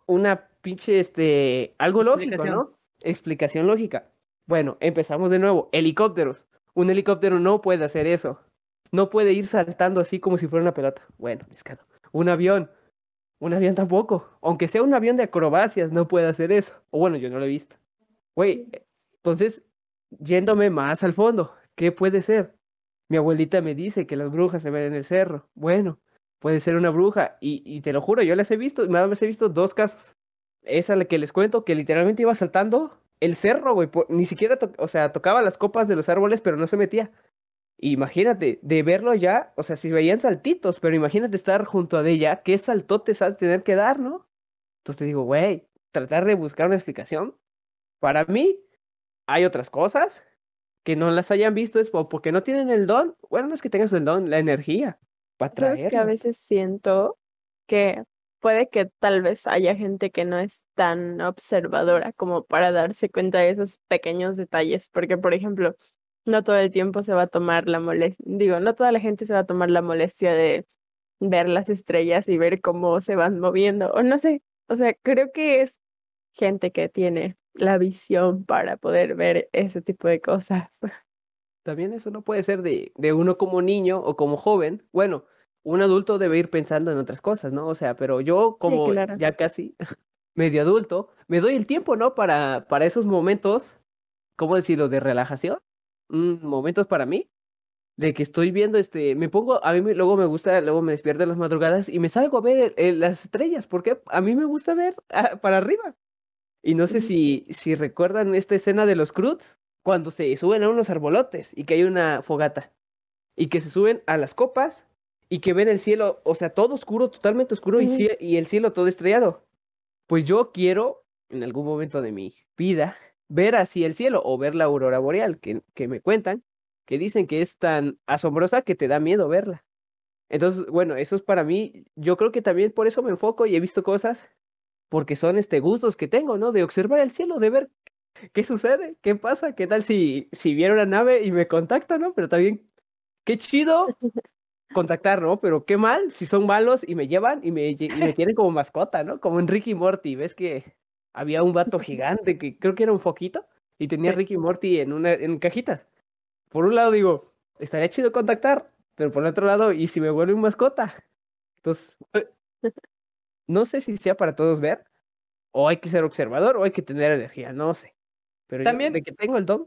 una pinche, este, algo lógico, ¿no? Explicación lógica. Bueno, empezamos de nuevo. Helicópteros. Un helicóptero no puede hacer eso. No puede ir saltando así como si fuera una pelota. Bueno, pescado. Un avión. Un avión tampoco. Aunque sea un avión de acrobacias, no puede hacer eso. O bueno, yo no lo he visto. Güey, entonces, yéndome más al fondo, ¿qué puede ser? Mi abuelita me dice que las brujas se ven en el cerro. Bueno, puede ser una bruja. Y, y te lo juro, yo las he visto, nada más he visto dos casos. Esa la que les cuento, que literalmente iba saltando el cerro, güey. Ni siquiera, o sea, tocaba las copas de los árboles, pero no se metía. Imagínate, de verlo ya, o sea, si veían saltitos, pero imagínate estar junto a ella, ¿qué saltotes al tener que dar, no? Entonces te digo, güey, tratar de buscar una explicación para mí, hay otras cosas que no las hayan visto es porque no tienen el don. Bueno, no es que tengan el don, la energía para traer. Sabes que a veces siento que puede que tal vez haya gente que no es tan observadora como para darse cuenta de esos pequeños detalles, porque por ejemplo, no todo el tiempo se va a tomar la molestia, digo, no toda la gente se va a tomar la molestia de ver las estrellas y ver cómo se van moviendo, o no sé, o sea, creo que es gente que tiene la visión para poder ver ese tipo de cosas. <laughs> También eso no puede ser de, de uno como niño o como joven. Bueno, un adulto debe ir pensando en otras cosas, ¿no? O sea, pero yo como ya casi <laughs> medio adulto, me doy el tiempo, ¿no? Para, para esos momentos, ¿cómo decirlo? De relajación, mm, momentos para mí, de que estoy viendo, este, me pongo, a mí luego me gusta, luego me despierto en las madrugadas y me salgo a ver las estrellas, porque a mí me gusta ver ah, para arriba. Y no sé si, si recuerdan esta escena de los Cruz, cuando se suben a unos arbolotes y que hay una fogata, y que se suben a las copas y que ven el cielo, o sea, todo oscuro, totalmente oscuro y, y el cielo todo estrellado. Pues yo quiero, en algún momento de mi vida, ver así el cielo o ver la aurora boreal, que, que me cuentan, que dicen que es tan asombrosa que te da miedo verla. Entonces, bueno, eso es para mí, yo creo que también por eso me enfoco y he visto cosas porque son este gustos que tengo, ¿no? De observar el cielo, de ver qué sucede, qué pasa, qué tal si, si viera una nave y me contacta, ¿no? Pero también, qué chido contactar, ¿no? Pero qué mal si son malos y me llevan y me, y me tienen como mascota, ¿no? Como en Ricky Morty, ¿ves que había un vato gigante que creo que era un foquito y tenía Ricky Morty en una en cajitas? Por un lado digo, estaría chido contactar, pero por el otro lado, ¿y si me vuelve un mascota? Entonces, <laughs> no sé si sea para todos ver, o hay que ser observador, o hay que tener energía, no sé. Pero también, de que tengo el don.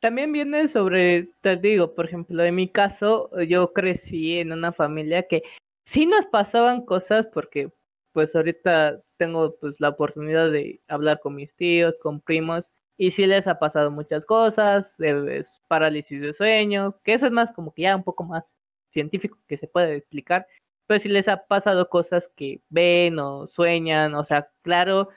También viene sobre, te digo, por ejemplo, en mi caso, yo crecí en una familia que sí nos pasaban cosas porque pues ahorita tengo pues la oportunidad de hablar con mis tíos, con primos, y sí les ha pasado muchas cosas, parálisis de sueño, que eso es más como que ya un poco más científico que se puede explicar, pero si les ha pasado cosas que ven o sueñan, o sea, claro,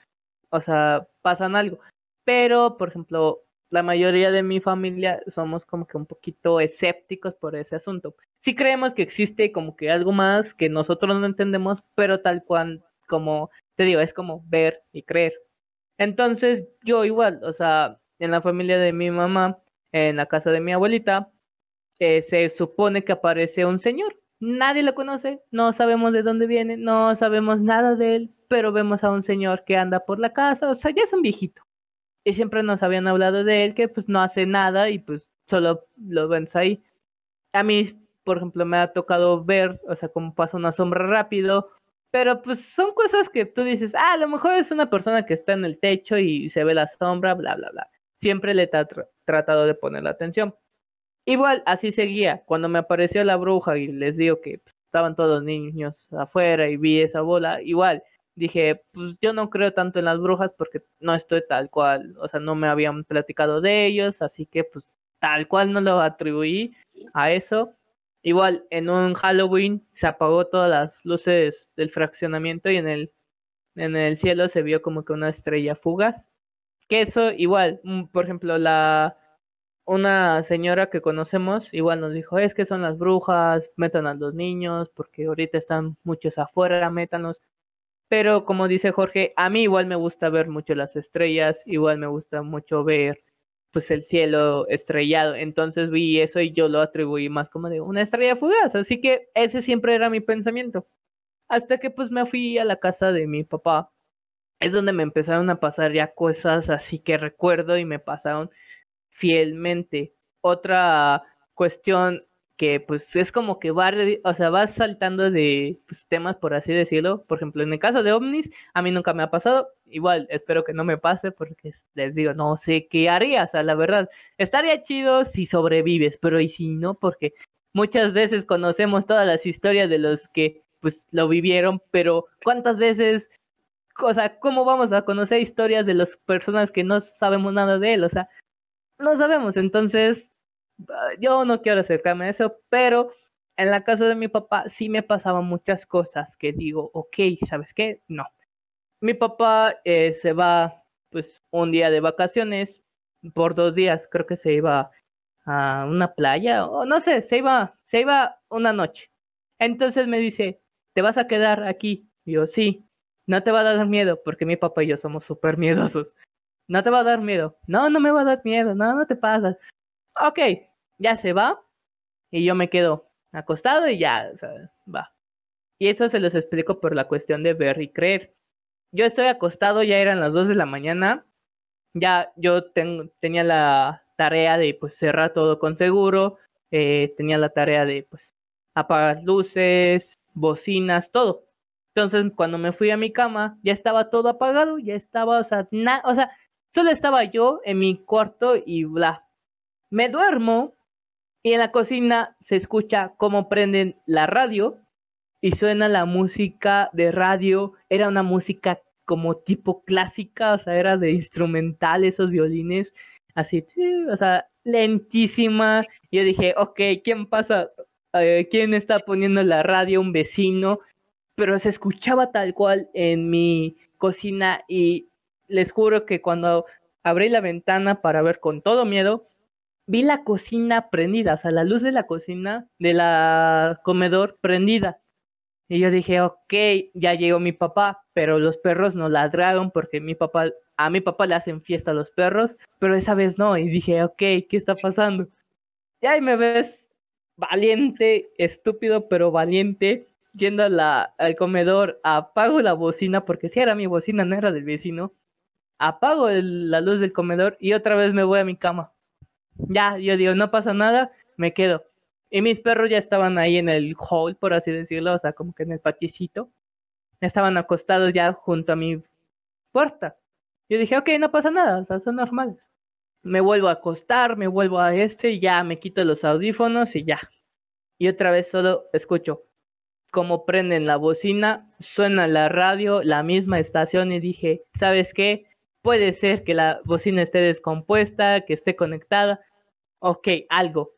o sea, pasan algo. Pero, por ejemplo, la mayoría de mi familia somos como que un poquito escépticos por ese asunto. Sí creemos que existe como que algo más que nosotros no entendemos, pero tal cual, como te digo, es como ver y creer. Entonces, yo igual, o sea, en la familia de mi mamá, en la casa de mi abuelita, eh, se supone que aparece un señor Nadie lo conoce, no sabemos de dónde viene, no sabemos nada de él, pero vemos a un señor que anda por la casa, o sea, ya es un viejito. Y siempre nos habían hablado de él que pues no hace nada y pues solo lo ven ahí. A mí, por ejemplo, me ha tocado ver, o sea, cómo pasa una sombra rápido, pero pues son cosas que tú dices, ah, a lo mejor es una persona que está en el techo y se ve la sombra, bla, bla, bla. Siempre le he tratado de poner la atención. Igual, así seguía. Cuando me apareció la bruja y les digo que pues, estaban todos niños afuera y vi esa bola, igual dije, pues yo no creo tanto en las brujas porque no estoy tal cual, o sea, no me habían platicado de ellos, así que pues tal cual no lo atribuí a eso. Igual, en un Halloween se apagó todas las luces del fraccionamiento y en el, en el cielo se vio como que una estrella fugaz. Que eso, igual, mm, por ejemplo, la, una señora que conocemos igual nos dijo, es que son las brujas, metan a los niños, porque ahorita están muchos afuera, métanos. Pero como dice Jorge, a mí igual me gusta ver mucho las estrellas, igual me gusta mucho ver pues el cielo estrellado. Entonces vi eso y yo lo atribuí más como de una estrella fugaz. Así que ese siempre era mi pensamiento. Hasta que pues me fui a la casa de mi papá. Es donde me empezaron a pasar ya cosas así que recuerdo y me pasaron fielmente. Otra cuestión que pues es como que va, o sea, vas saltando de pues, temas, por así decirlo. Por ejemplo, en el caso de ovnis, a mí nunca me ha pasado. Igual, espero que no me pase porque les digo, no sé qué haría. O sea, la verdad, estaría chido si sobrevives, pero y si no, porque muchas veces conocemos todas las historias de los que pues lo vivieron, pero ¿cuántas veces o sea, ¿cómo vamos a conocer historias de las personas que no sabemos nada de él? O sea, no sabemos, entonces yo no quiero acercarme a eso, pero en la casa de mi papá sí me pasaban muchas cosas que digo, ok, ¿sabes qué? No. Mi papá eh, se va pues un día de vacaciones, por dos días, creo que se iba a una playa, o no sé, se iba, se iba una noche. Entonces me dice, ¿te vas a quedar aquí? Yo, sí, no te va a dar miedo, porque mi papá y yo somos súper miedosos no te va a dar miedo. No, no me va a dar miedo. No, no te pasas. Ok, ya se va. Y yo me quedo acostado y ya, va. Y eso se los explico por la cuestión de ver y creer. Yo estoy acostado, ya eran las 2 de la mañana. Ya yo tenía la tarea de pues cerrar todo con seguro. Eh, tenía la tarea de pues apagar luces, bocinas, todo. Entonces, cuando me fui a mi cama, ya estaba todo apagado, ya estaba, o sea, nada, o sea, solo estaba yo en mi cuarto y bla. Me duermo y en la cocina se escucha cómo prenden la radio y suena la música de radio. Era una música como tipo clásica, o sea, era de instrumental, esos violines, así, o sea, lentísima. Yo dije, ok, ¿quién pasa? Eh, ¿Quién está poniendo la radio? Un vecino pero se escuchaba tal cual en mi cocina y les juro que cuando abrí la ventana para ver con todo miedo, vi la cocina prendida, o sea, la luz de la cocina, de la comedor prendida. Y yo dije, ok, ya llegó mi papá, pero los perros no ladraron porque mi papá, a mi papá le hacen fiesta a los perros, pero esa vez no. Y dije, ok, ¿qué está pasando? Y ahí me ves valiente, estúpido, pero valiente, yendo al comedor, apago la bocina, porque si era mi bocina, no era del vecino. Apago la luz del comedor y otra vez me voy a mi cama. Ya, yo digo, no pasa nada, me quedo. Y mis perros ya estaban ahí en el hall, por así decirlo, o sea, como que en el paticito. Estaban acostados ya junto a mi puerta. Yo dije, ok, no pasa nada, o sea, son normales. Me vuelvo a acostar, me vuelvo a este, ya me quito los audífonos y ya. Y otra vez solo escucho como prenden la bocina, suena la radio, la misma estación y dije, ¿sabes qué? Puede ser que la bocina esté descompuesta, que esté conectada. Ok, algo.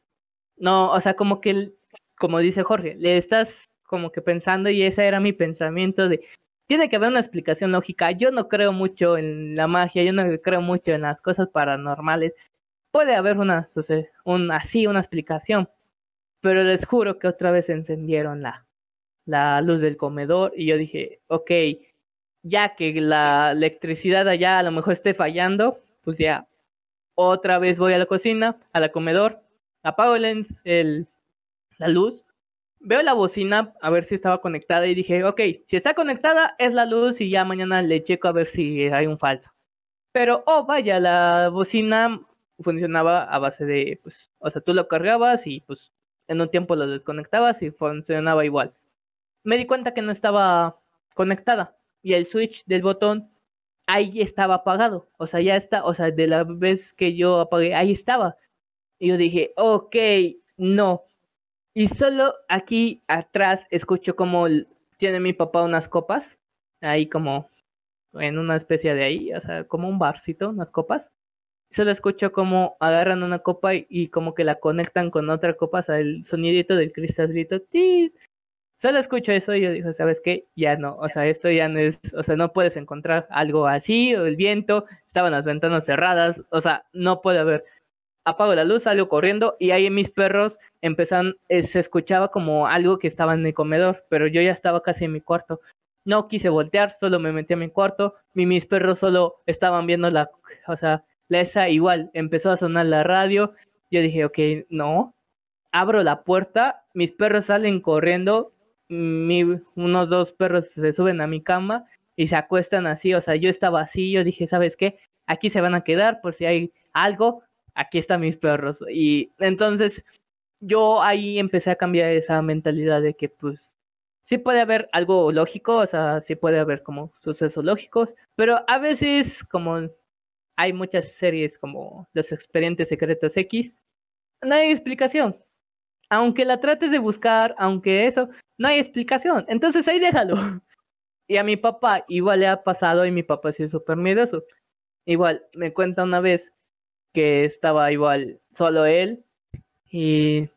No, o sea, como que, como dice Jorge, le estás como que pensando y ese era mi pensamiento de, tiene que haber una explicación lógica. Yo no creo mucho en la magia, yo no creo mucho en las cosas paranormales. Puede haber una, un, así, una explicación. Pero les juro que otra vez encendieron la, la luz del comedor y yo dije, ok, ya que la electricidad allá a lo mejor esté fallando, pues ya otra vez voy a la cocina, a la comedor, apago el, el, la luz, veo la bocina a ver si estaba conectada y dije, ok, si está conectada es la luz y ya mañana le checo a ver si hay un falso. Pero, oh, vaya, la bocina funcionaba a base de, pues, o sea, tú lo cargabas y pues en un tiempo lo desconectabas y funcionaba igual me di cuenta que no estaba conectada y el switch del botón ahí estaba apagado. O sea, ya está, o sea, de la vez que yo apagué, ahí estaba. Y yo dije, ok, no. Y solo aquí atrás escucho como tiene mi papá unas copas, ahí como en una especie de ahí, o sea, como un barcito, unas copas. Solo escucho como agarran una copa y, como que la conectan con otra copa, o sea, el sonidito del cristalito, ¡tit! Solo escucho eso y yo digo, ¿sabes qué? Ya no, o sea, esto ya no es, o sea, no puedes encontrar algo así, o el viento, estaban las ventanas cerradas, o sea, no puede haber. Apago la luz, salgo corriendo y ahí mis perros empezaron, eh, se escuchaba como algo que estaba en el comedor, pero yo ya estaba casi en mi cuarto. No quise voltear, solo me metí a mi cuarto, y mis perros solo estaban viendo la, o sea, la esa igual, empezó a sonar la radio, yo dije, ok, no, abro la puerta, mis perros salen corriendo, mi, unos dos perros se suben a mi cama y se acuestan así, o sea, yo estaba así, yo dije, ¿sabes qué? Aquí se van a quedar por si hay algo, aquí están mis perros. Y entonces yo ahí empecé a cambiar esa mentalidad de que pues sí puede haber algo lógico, o sea, sí puede haber como sucesos lógicos, pero a veces como hay muchas series como Los Expedientes Secretos X, no hay explicación. Aunque la trates de buscar, aunque eso, no hay explicación. Entonces ahí déjalo. <laughs> Y a mi papá igual le ha pasado y mi papá sí es súper miedoso. Igual me cuenta una vez que estaba igual solo él y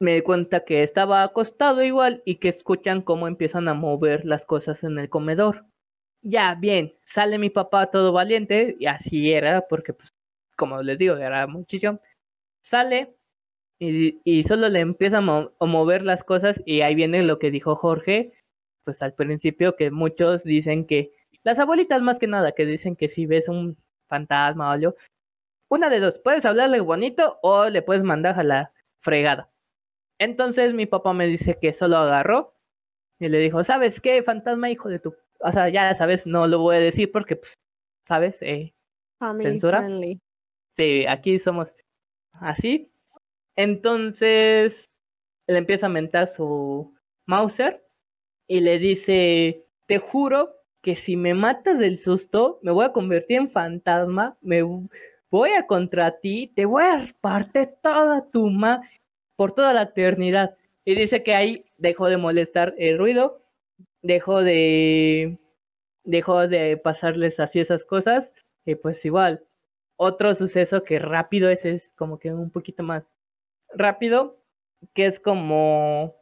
me cuenta que estaba acostado igual y que escuchan cómo empiezan a mover las cosas en el comedor. Ya, bien, sale mi papá todo valiente y así era porque pues como les digo, era muchísimo. Sale y, solo le empieza a, mover las cosas y ahí viene lo que dijo Jorge, pues al principio que muchos dicen que, las abuelitas más que nada, que dicen que si ves un fantasma o algo, una de dos, puedes hablarle bonito o le puedes mandar a la fregada. Entonces mi papá me dice que solo agarró y le dijo, ¿sabes qué, fantasma, hijo de tu... O sea, ya sabes, no lo voy a decir porque, pues, ¿sabes? Eh, censura. Sí, aquí somos así. Entonces, le empieza a mentar su Mauser y le dice, te juro que si me matas del susto, me voy a convertir en fantasma, me voy a contra ti, te voy a partir toda tu ma por toda la eternidad. Y dice que ahí dejó de molestar el ruido, dejó de dejó de pasarles así esas cosas, y pues igual. Otro suceso que rápido ese es como que un poquito más rápido, que es como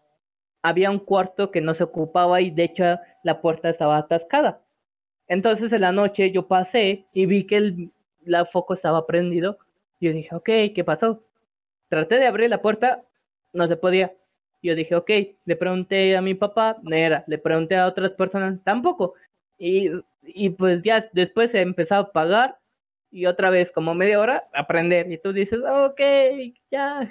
había un cuarto que no se ocupaba y de hecho la puerta estaba atascada. Entonces en la noche yo pasé y vi que el la foco estaba prendido. Yo dije, ok, ¿qué pasó? Traté de abrir la puerta, no se podía. Yo dije, ok, le pregunté a mi papá, no era, le pregunté a otras personas, tampoco. Y, y pues ya después se empezó a apagar y otra vez como media hora aprender. Y tú dices, ok, ya.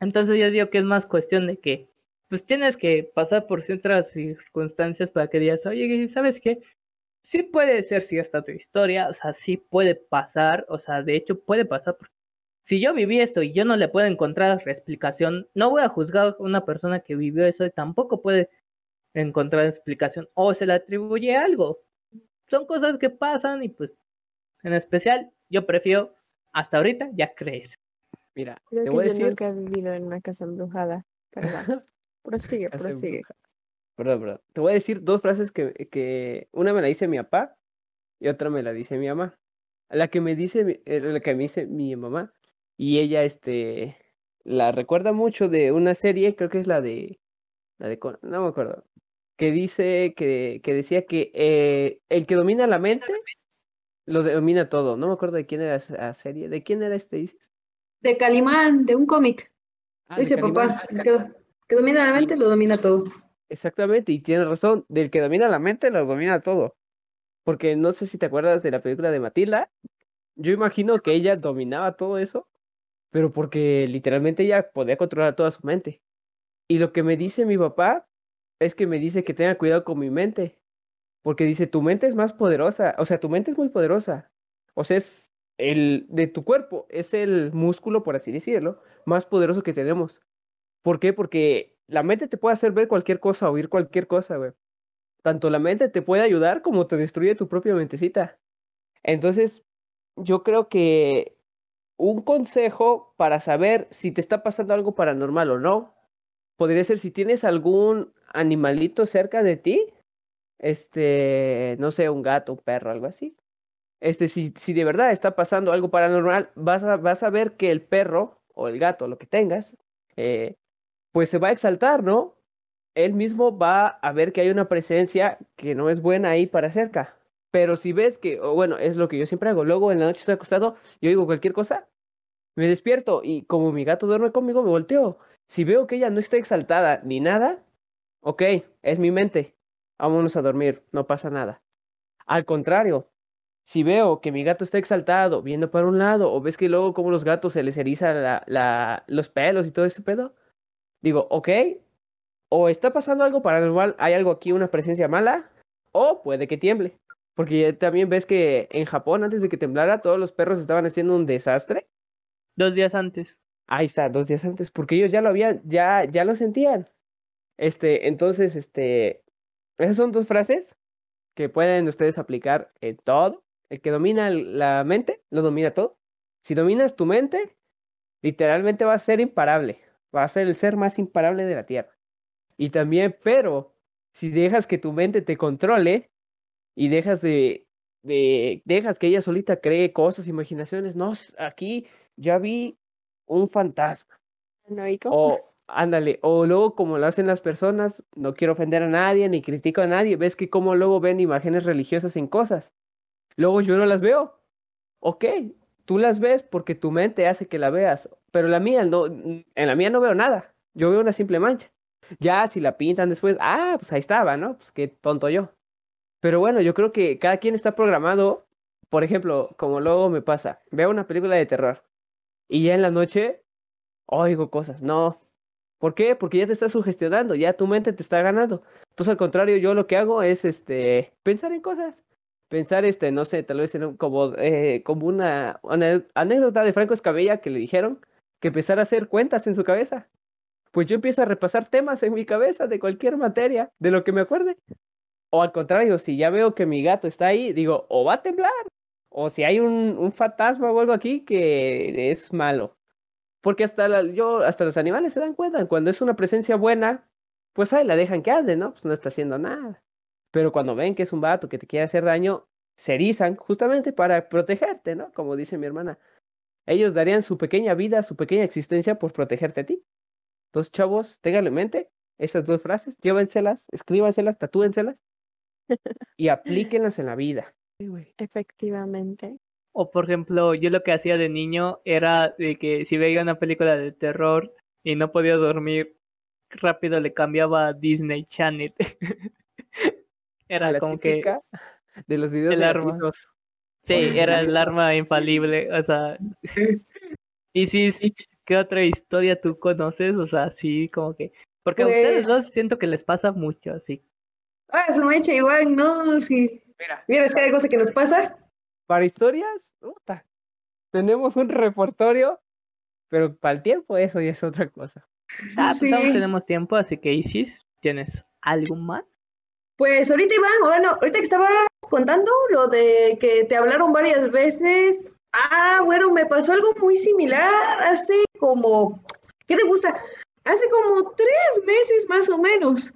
Entonces yo digo que es más cuestión de que pues tienes que pasar por ciertas circunstancias para que digas, oye, ¿sabes qué? sí puede ser cierta tu historia, o sea, sí puede pasar, o sea, de hecho puede pasar. Si yo viví esto y yo no le puedo encontrar explicación, no voy a juzgar a una persona que vivió eso y tampoco puede encontrar explicación o se le atribuye algo. Son cosas que pasan y pues, en especial, yo prefiero hasta ahorita ya creer. Mira, te voy a decir. nunca he vivido en una casa embrujada. Perdón. <laughs> prosigue, prosigue. Perdón, perdón. Te voy a decir dos frases que, que una me la dice mi papá y otra me la dice mi mamá. La que me dice, eh, la que me dice mi mamá y ella, este, la recuerda mucho de una serie, creo que es la de, la de, no me acuerdo, que dice que, que decía que eh, el que domina la mente lo domina todo. No me acuerdo de quién era esa serie. ¿De quién era este, dices? De Calimán, de un cómic. Ah, dice papá, que, que domina la mente lo domina todo. Exactamente, y tiene razón, del que domina la mente lo domina todo. Porque no sé si te acuerdas de la película de Matilda, yo imagino que ella dominaba todo eso, pero porque literalmente ella podía controlar toda su mente. Y lo que me dice mi papá es que me dice que tenga cuidado con mi mente, porque dice, tu mente es más poderosa, o sea, tu mente es muy poderosa, o sea, es el de tu cuerpo, es el músculo, por así decirlo, más poderoso que tenemos. ¿Por qué? Porque la mente te puede hacer ver cualquier cosa, oír cualquier cosa, güey. Tanto la mente te puede ayudar como te destruye tu propia mentecita. Entonces, yo creo que un consejo para saber si te está pasando algo paranormal o no, podría ser si tienes algún animalito cerca de ti, este, no sé, un gato, un perro, algo así. Este, si, si de verdad está pasando algo paranormal, vas a, vas a ver que el perro o el gato, lo que tengas, eh, pues se va a exaltar, ¿no? Él mismo va a ver que hay una presencia que no es buena ahí para cerca. Pero si ves que, bueno, es lo que yo siempre hago, luego en la noche estoy acostado, yo digo cualquier cosa, me despierto y como mi gato duerme conmigo, me volteo. Si veo que ella no está exaltada ni nada, ok, es mi mente, vámonos a dormir, no pasa nada. Al contrario, si veo que mi gato está exaltado, viendo para un lado, o ves que luego como los gatos se les eriza la, la, los pelos y todo ese pedo, digo, ok, o está pasando algo paranormal, hay algo aquí, una presencia mala, o puede que tiemble. Porque también ves que en Japón, antes de que temblara, todos los perros estaban haciendo un desastre. Dos días antes. Ahí está, dos días antes, porque ellos ya lo habían, ya, ya lo sentían. Este, entonces, este, esas son dos frases que pueden ustedes aplicar en todo. El que domina la mente, lo domina todo. Si dominas tu mente, literalmente va a ser imparable va a ser el ser más imparable de la Tierra. Y también, pero si dejas que tu mente te controle y dejas de, de dejas que ella solita cree cosas, imaginaciones, no, aquí ya vi un fantasma. O ándale, o luego como lo hacen las personas, no quiero ofender a nadie ni critico a nadie, ves que como luego ven imágenes religiosas en cosas. Luego yo no las veo. Ok, tú las ves porque tu mente hace que la veas, pero la mía no, en la mía no veo nada, yo veo una simple mancha. Ya si la pintan después, ah, pues ahí estaba, ¿no? Pues qué tonto yo. Pero bueno, yo creo que cada quien está programado por ejemplo, como luego me pasa, veo una película de terror y ya en la noche oigo cosas. No. ¿Por qué? Porque ya te estás sugestionando, ya tu mente te está ganando. Entonces, al contrario, yo lo que hago es este pensar en cosas. Pensar, este, no sé, tal vez en como, eh, como una, anécdota de Franco Escabella que le dijeron que empezara a hacer cuentas en su cabeza. Pues yo empiezo a repasar temas en mi cabeza de cualquier materia, de lo que me acuerde. O al contrario, si ya veo que mi gato está ahí, digo, o va a temblar, o si hay un, un fantasma o algo aquí que es malo. Porque hasta, yo, hasta los animales se dan cuenta, cuando es una presencia buena, pues ahí la dejan que ande, ¿no? Pues no está haciendo nada. Pero cuando ven que es un vato que te quiere hacer daño, se erizan justamente para protegerte, ¿no? Como dice mi hermana. Ellos darían su pequeña vida, su pequeña existencia por protegerte a ti. Entonces, chavos, ténganlo en mente esas dos frases, llévenselas, escríbanselas, tatúenselas y <laughs> aplíquenlas en la vida. Efectivamente. O por ejemplo, yo lo que hacía de niño era de que si veía una película de terror y no podía dormir, rápido le cambiaba a Disney Channel. <laughs> era como que de los videos de Sí, era el <laughs> arma infalible, o sea. <laughs> y sí, sí, ¿qué otra historia tú conoces? O sea, sí, como que porque a ustedes pues dos siento que les pasa mucho, así. Ah, su mecha igual, no, sí. Mira, mira, es que hay cosa que nos pasa para historias, puta, tenemos un repertorio, pero para el tiempo eso ya es otra cosa. Ah, pues tenemos tiempo, así que Isis, ¿tienes algo más? Pues ahorita Iván, ahora no, ahorita que estabas contando lo de que te hablaron varias veces. Ah, bueno, me pasó algo muy similar hace como, ¿qué te gusta? Hace como tres meses más o menos.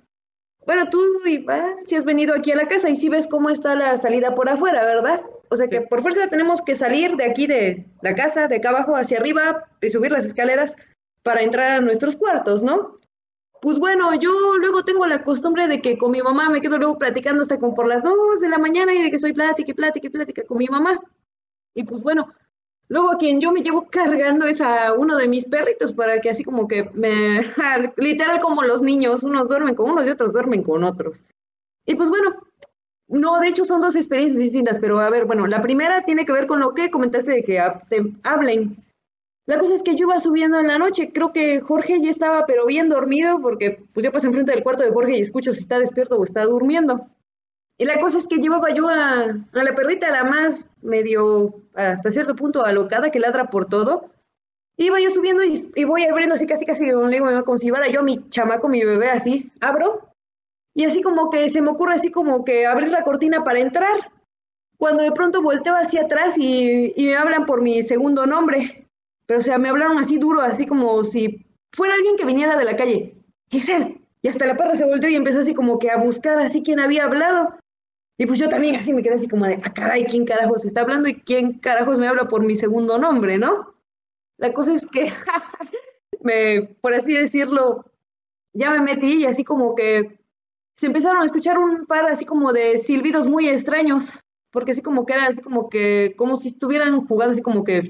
Bueno, tú, Iván, si has venido aquí a la casa y si ves cómo está la salida por afuera, ¿verdad? O sea que por fuerza tenemos que salir de aquí de la casa, de acá abajo hacia arriba y subir las escaleras para entrar a nuestros cuartos, ¿no? Pues bueno, yo luego tengo la costumbre de que con mi mamá me quedo luego platicando hasta como por las dos de la mañana y de que estoy plática y plática y plática con mi mamá. Y pues bueno, luego a quien yo me llevo cargando es a uno de mis perritos para que así como que me, <laughs> literal como los niños, unos duermen con unos y otros duermen con otros. Y pues bueno, no, de hecho son dos experiencias distintas, pero a ver, bueno, la primera tiene que ver con lo que comentaste de que hablen. La cosa es que yo iba subiendo en la noche, creo que Jorge ya estaba pero bien dormido porque pues yo pasé enfrente del cuarto de Jorge y escucho si está despierto o está durmiendo. Y la cosa es que llevaba yo a, la perrita, la más medio, hasta cierto punto alocada, que ladra por todo. Iba yo subiendo y, y voy abriendo así casi casi como si llevara yo a mi chamaco, mi bebé así. Abro y así como que se me ocurre así como que abrir la cortina para entrar, cuando de pronto volteo hacia atrás y, me hablan por mi segundo nombre, pero o sea, me hablaron así duro, así como si fuera alguien que viniera de la calle. él Y hasta la perra se volteó y empezó así como que a buscar así quién había hablado. Y pues yo también así me quedé así como de, ah, caray, ¿quién carajos está hablando y quién carajos me habla por mi segundo nombre, no? La cosa es que, <laughs> me, por así decirlo, ya me metí y así como que se empezaron a escuchar un par así como de silbidos muy extraños, porque así como que era así como que, como si estuvieran jugando así como que,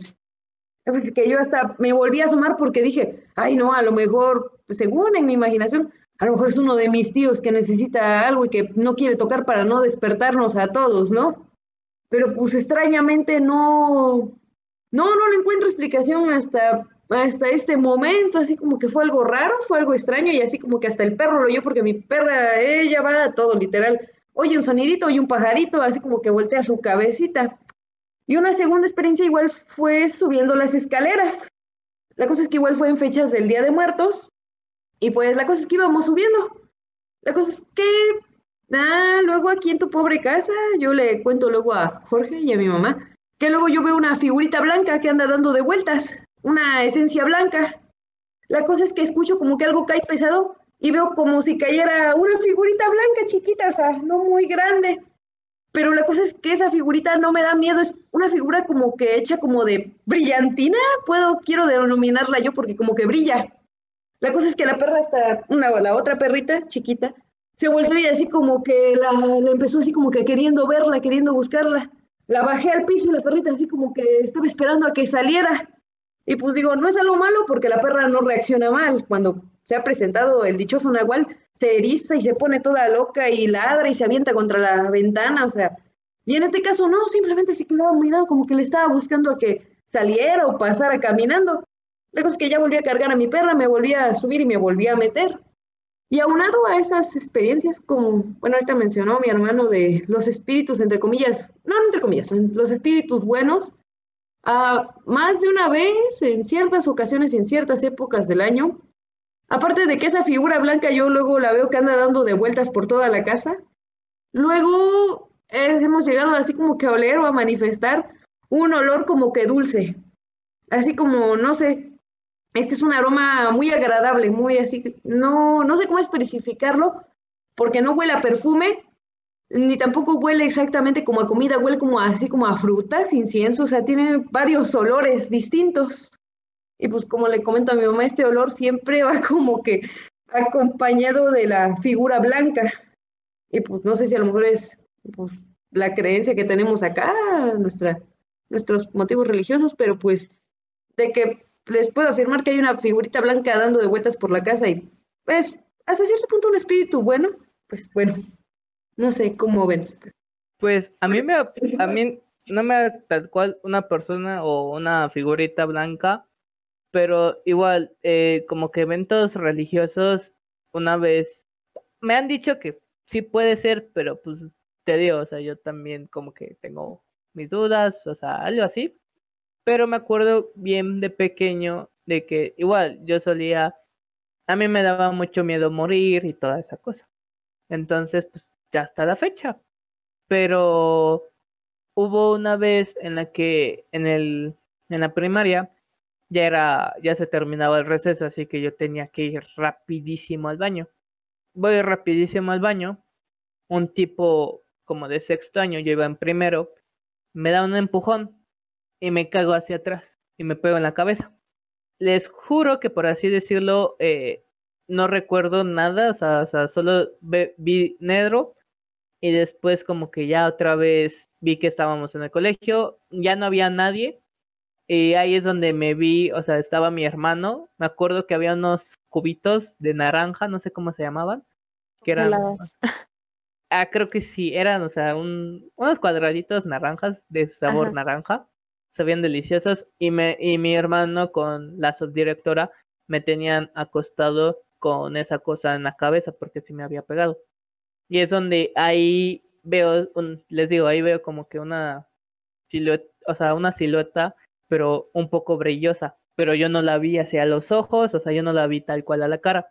que yo hasta me volví a asomar porque dije, ay no, a lo mejor, según en mi imaginación, a lo mejor es uno de mis tíos que necesita algo y que no quiere tocar para no despertarnos a todos, ¿no? Pero pues extrañamente no, no, no le encuentro explicación hasta hasta este momento, así como que fue algo raro, fue algo extraño y así como que hasta el perro lo oyó porque mi perra, ella va a todo literal. Oye un sonidito, oye un pajarito, así como que voltea su cabecita. Y una segunda experiencia igual fue subiendo las escaleras. La cosa es que igual fue en fechas del Día de Muertos y pues la cosa es que íbamos subiendo. La cosa es que, ah, luego aquí en tu pobre casa, yo le cuento luego a Jorge y a mi mamá, que luego yo veo una figurita blanca que anda dando de vueltas una esencia blanca. La cosa es que escucho como que algo cae pesado y veo como si cayera una figurita blanca chiquita, o sea, no muy grande. Pero la cosa es que esa figurita no me da miedo, es una figura como que hecha como de brillantina, puedo, quiero denominarla yo porque como que brilla. La cosa es que la perra está, una, la otra perrita chiquita, se volvió y así como que la, la empezó así como que queriendo verla, queriendo buscarla. La bajé al piso y la perrita así como que estaba esperando a que saliera. Y pues digo, no es algo malo porque la perra no reacciona mal. Cuando se ha presentado el dichoso Nahual, se eriza y se pone toda loca y ladra y se avienta contra la ventana. O sea, Y en este caso no, simplemente se quedaba mirado como que le estaba buscando a que saliera o pasara caminando. La cosa es que ya volví a cargar a mi perra, me volví a subir y me volví a meter. Y aunado a esas experiencias, como, bueno, ahorita mencionó mi hermano de los espíritus, entre comillas, no, entre comillas, los espíritus buenos, uh, más de una vez, en ciertas ocasiones, en ciertas épocas del año, aparte de que esa figura blanca yo luego la veo que anda dando de vueltas por toda la casa, luego eh, hemos llegado así como que a oler o a manifestar un olor como que dulce, así como, no sé, este es un aroma muy agradable, muy así, no, no sé cómo especificarlo, porque no huele a perfume, ni tampoco huele exactamente como a comida, huele como así como a frutas, incienso, o sea, tiene varios olores distintos. Y pues como le comento a mi mamá, este olor siempre va <laughs> como que acompañado de la figura blanca. Y pues no sé si a lo mejor es pues, la creencia que tenemos acá, nuestra, nuestros motivos religiosos, pero pues de que les puedo afirmar que hay una figurita blanca dando de vueltas por la casa y pues hasta cierto punto un espíritu bueno, pues bueno, no sé cómo ven. Pues a mí me a mí no me tal cual una persona o una figurita blanca, pero igual eh, como que eventos religiosos una vez me han dicho que sí puede ser, pero pues te digo, o sea, yo también como que tengo mis dudas, o sea, algo así. Pero me acuerdo bien de pequeño de que igual yo solía, a mí me daba mucho miedo morir y toda esa cosa. Entonces, pues ya está la fecha. Pero hubo una vez en la que en el en la primaria ya era ya se terminaba el receso, así que yo tenía que ir rapidísimo al baño. Voy rapidísimo al baño. Un tipo como de sexto año, yo iba en primero, me da un empujón y me cago hacia atrás y me pego en la cabeza. Les juro que por así decirlo, eh, no recuerdo nada, o sea, o sea solo vi negro y después como que ya otra vez vi que estábamos en el colegio, ya no había nadie y ahí es donde me vi, o sea, estaba mi hermano, me acuerdo que había unos cubitos de naranja, no sé cómo se llamaban, que eran... <laughs> Ah, creo que sí, eran, o sea, un, unos cuadraditos naranjas de sabor naranja se veían deliciosos y, me, y mi hermano con la subdirectora me tenían acostado con esa cosa en la cabeza porque sí me había pegado. Y es donde ahí veo, un, les digo, ahí veo como que una silueta, o sea, una silueta, pero un poco brillosa, pero yo no la vi hacia los ojos, o sea, yo no la vi tal cual a la cara.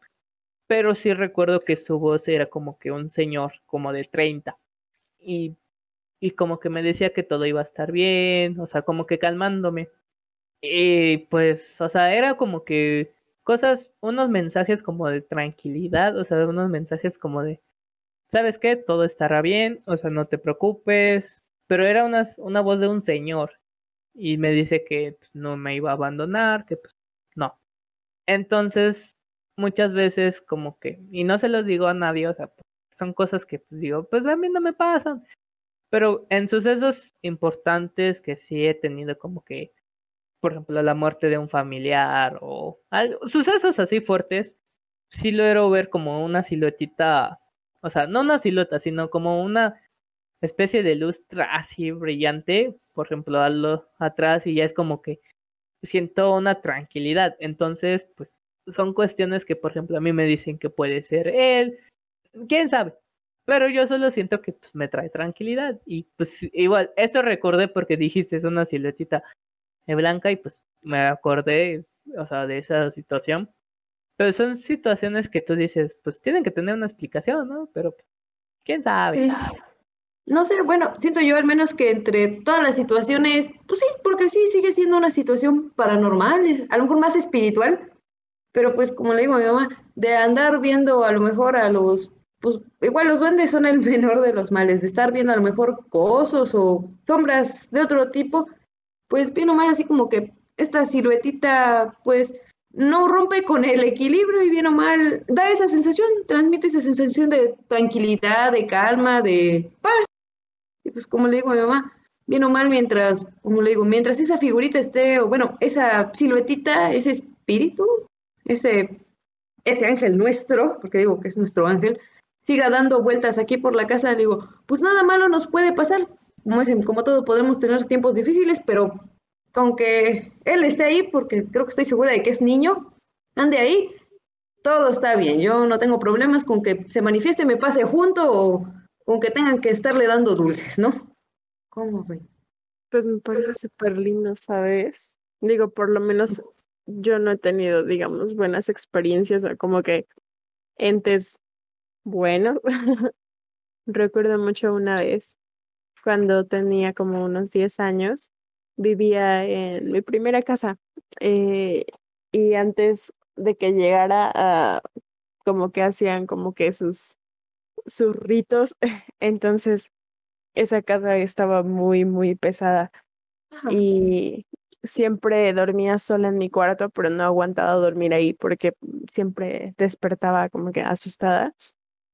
Pero sí recuerdo que su voz era como que un señor, como de 30. Y y como que me decía que todo iba a estar bien, o sea, como que calmándome. Y pues, o sea, era como que cosas, unos mensajes como de tranquilidad, o sea, unos mensajes como de, ¿sabes qué? Todo estará bien, o sea, no te preocupes, pero era una, una voz de un señor y me dice que pues, no me iba a abandonar, que pues no. Entonces, muchas veces como que, y no se los digo a nadie, o sea, son cosas que pues, digo, pues a mí no me pasan, pero en sucesos importantes que sí he tenido como que, por ejemplo, la muerte de un familiar o sucesos así fuertes, sí logro ver como una siluetita, o sea, no una silueta, sino como una especie de luz así brillante, por ejemplo, algo atrás y ya es como que siento una tranquilidad. Entonces, pues son cuestiones que, por ejemplo, a mí me dicen que puede ser él, quién sabe, pero yo solo siento que pues, me trae tranquilidad. Y pues igual, esto recordé porque dijiste es una siluetita blanca y pues me acordé, o sea, de esa situación. Pero son situaciones que tú dices, pues tienen que tener una explicación, ¿no? Pero quién sabe. No sé, bueno, siento yo al menos que entre todas las situaciones, pues sí, porque sí sigue siendo una situación paranormal, a lo mejor más espiritual, pero pues como le digo a mi mamá, de andar viendo a lo mejor a los pues igual los duendes son el <laughs> menor de los males, de estar viendo a lo mejor cosos o sombras de otro tipo, pues bien o mal así como que esta siluetita pues no rompe con el equilibrio y bien o mal da esa sensación, transmite esa sensación de tranquilidad, de calma, de paz. Y pues como le digo a mi mamá, bien o mal mientras, como le digo, mientras esa figurita esté, o bueno, esa siluetita, ese espíritu, ese, ese ángel nuestro, porque digo que es nuestro ángel, siga dando vueltas aquí por la casa, le digo, pues nada malo nos puede pasar. como dicen, como todo podemos tener tiempos difíciles, pero con que él esté ahí, porque creo que estoy segura de que es niño, ande ahí, todo está bien. Yo no tengo problemas con que se manifieste, me pase junto o con que tengan que estarle dando dulces, ¿no? ¿Cómo, güey? Pues me parece súper lindo, ¿sabes? Digo, por lo menos yo no he tenido, digamos, buenas experiencias, como que entes buenos. <laughs> Recuerdo mucho una vez, cuando tenía como unos 10 años, vivía en mi primera casa eh, y antes de que llegara, a, como que hacían como que sus, sus ritos, <laughs> entonces esa casa estaba muy, muy pesada y siempre dormía sola en mi cuarto, pero no aguantaba dormir ahí porque siempre despertaba como que asustada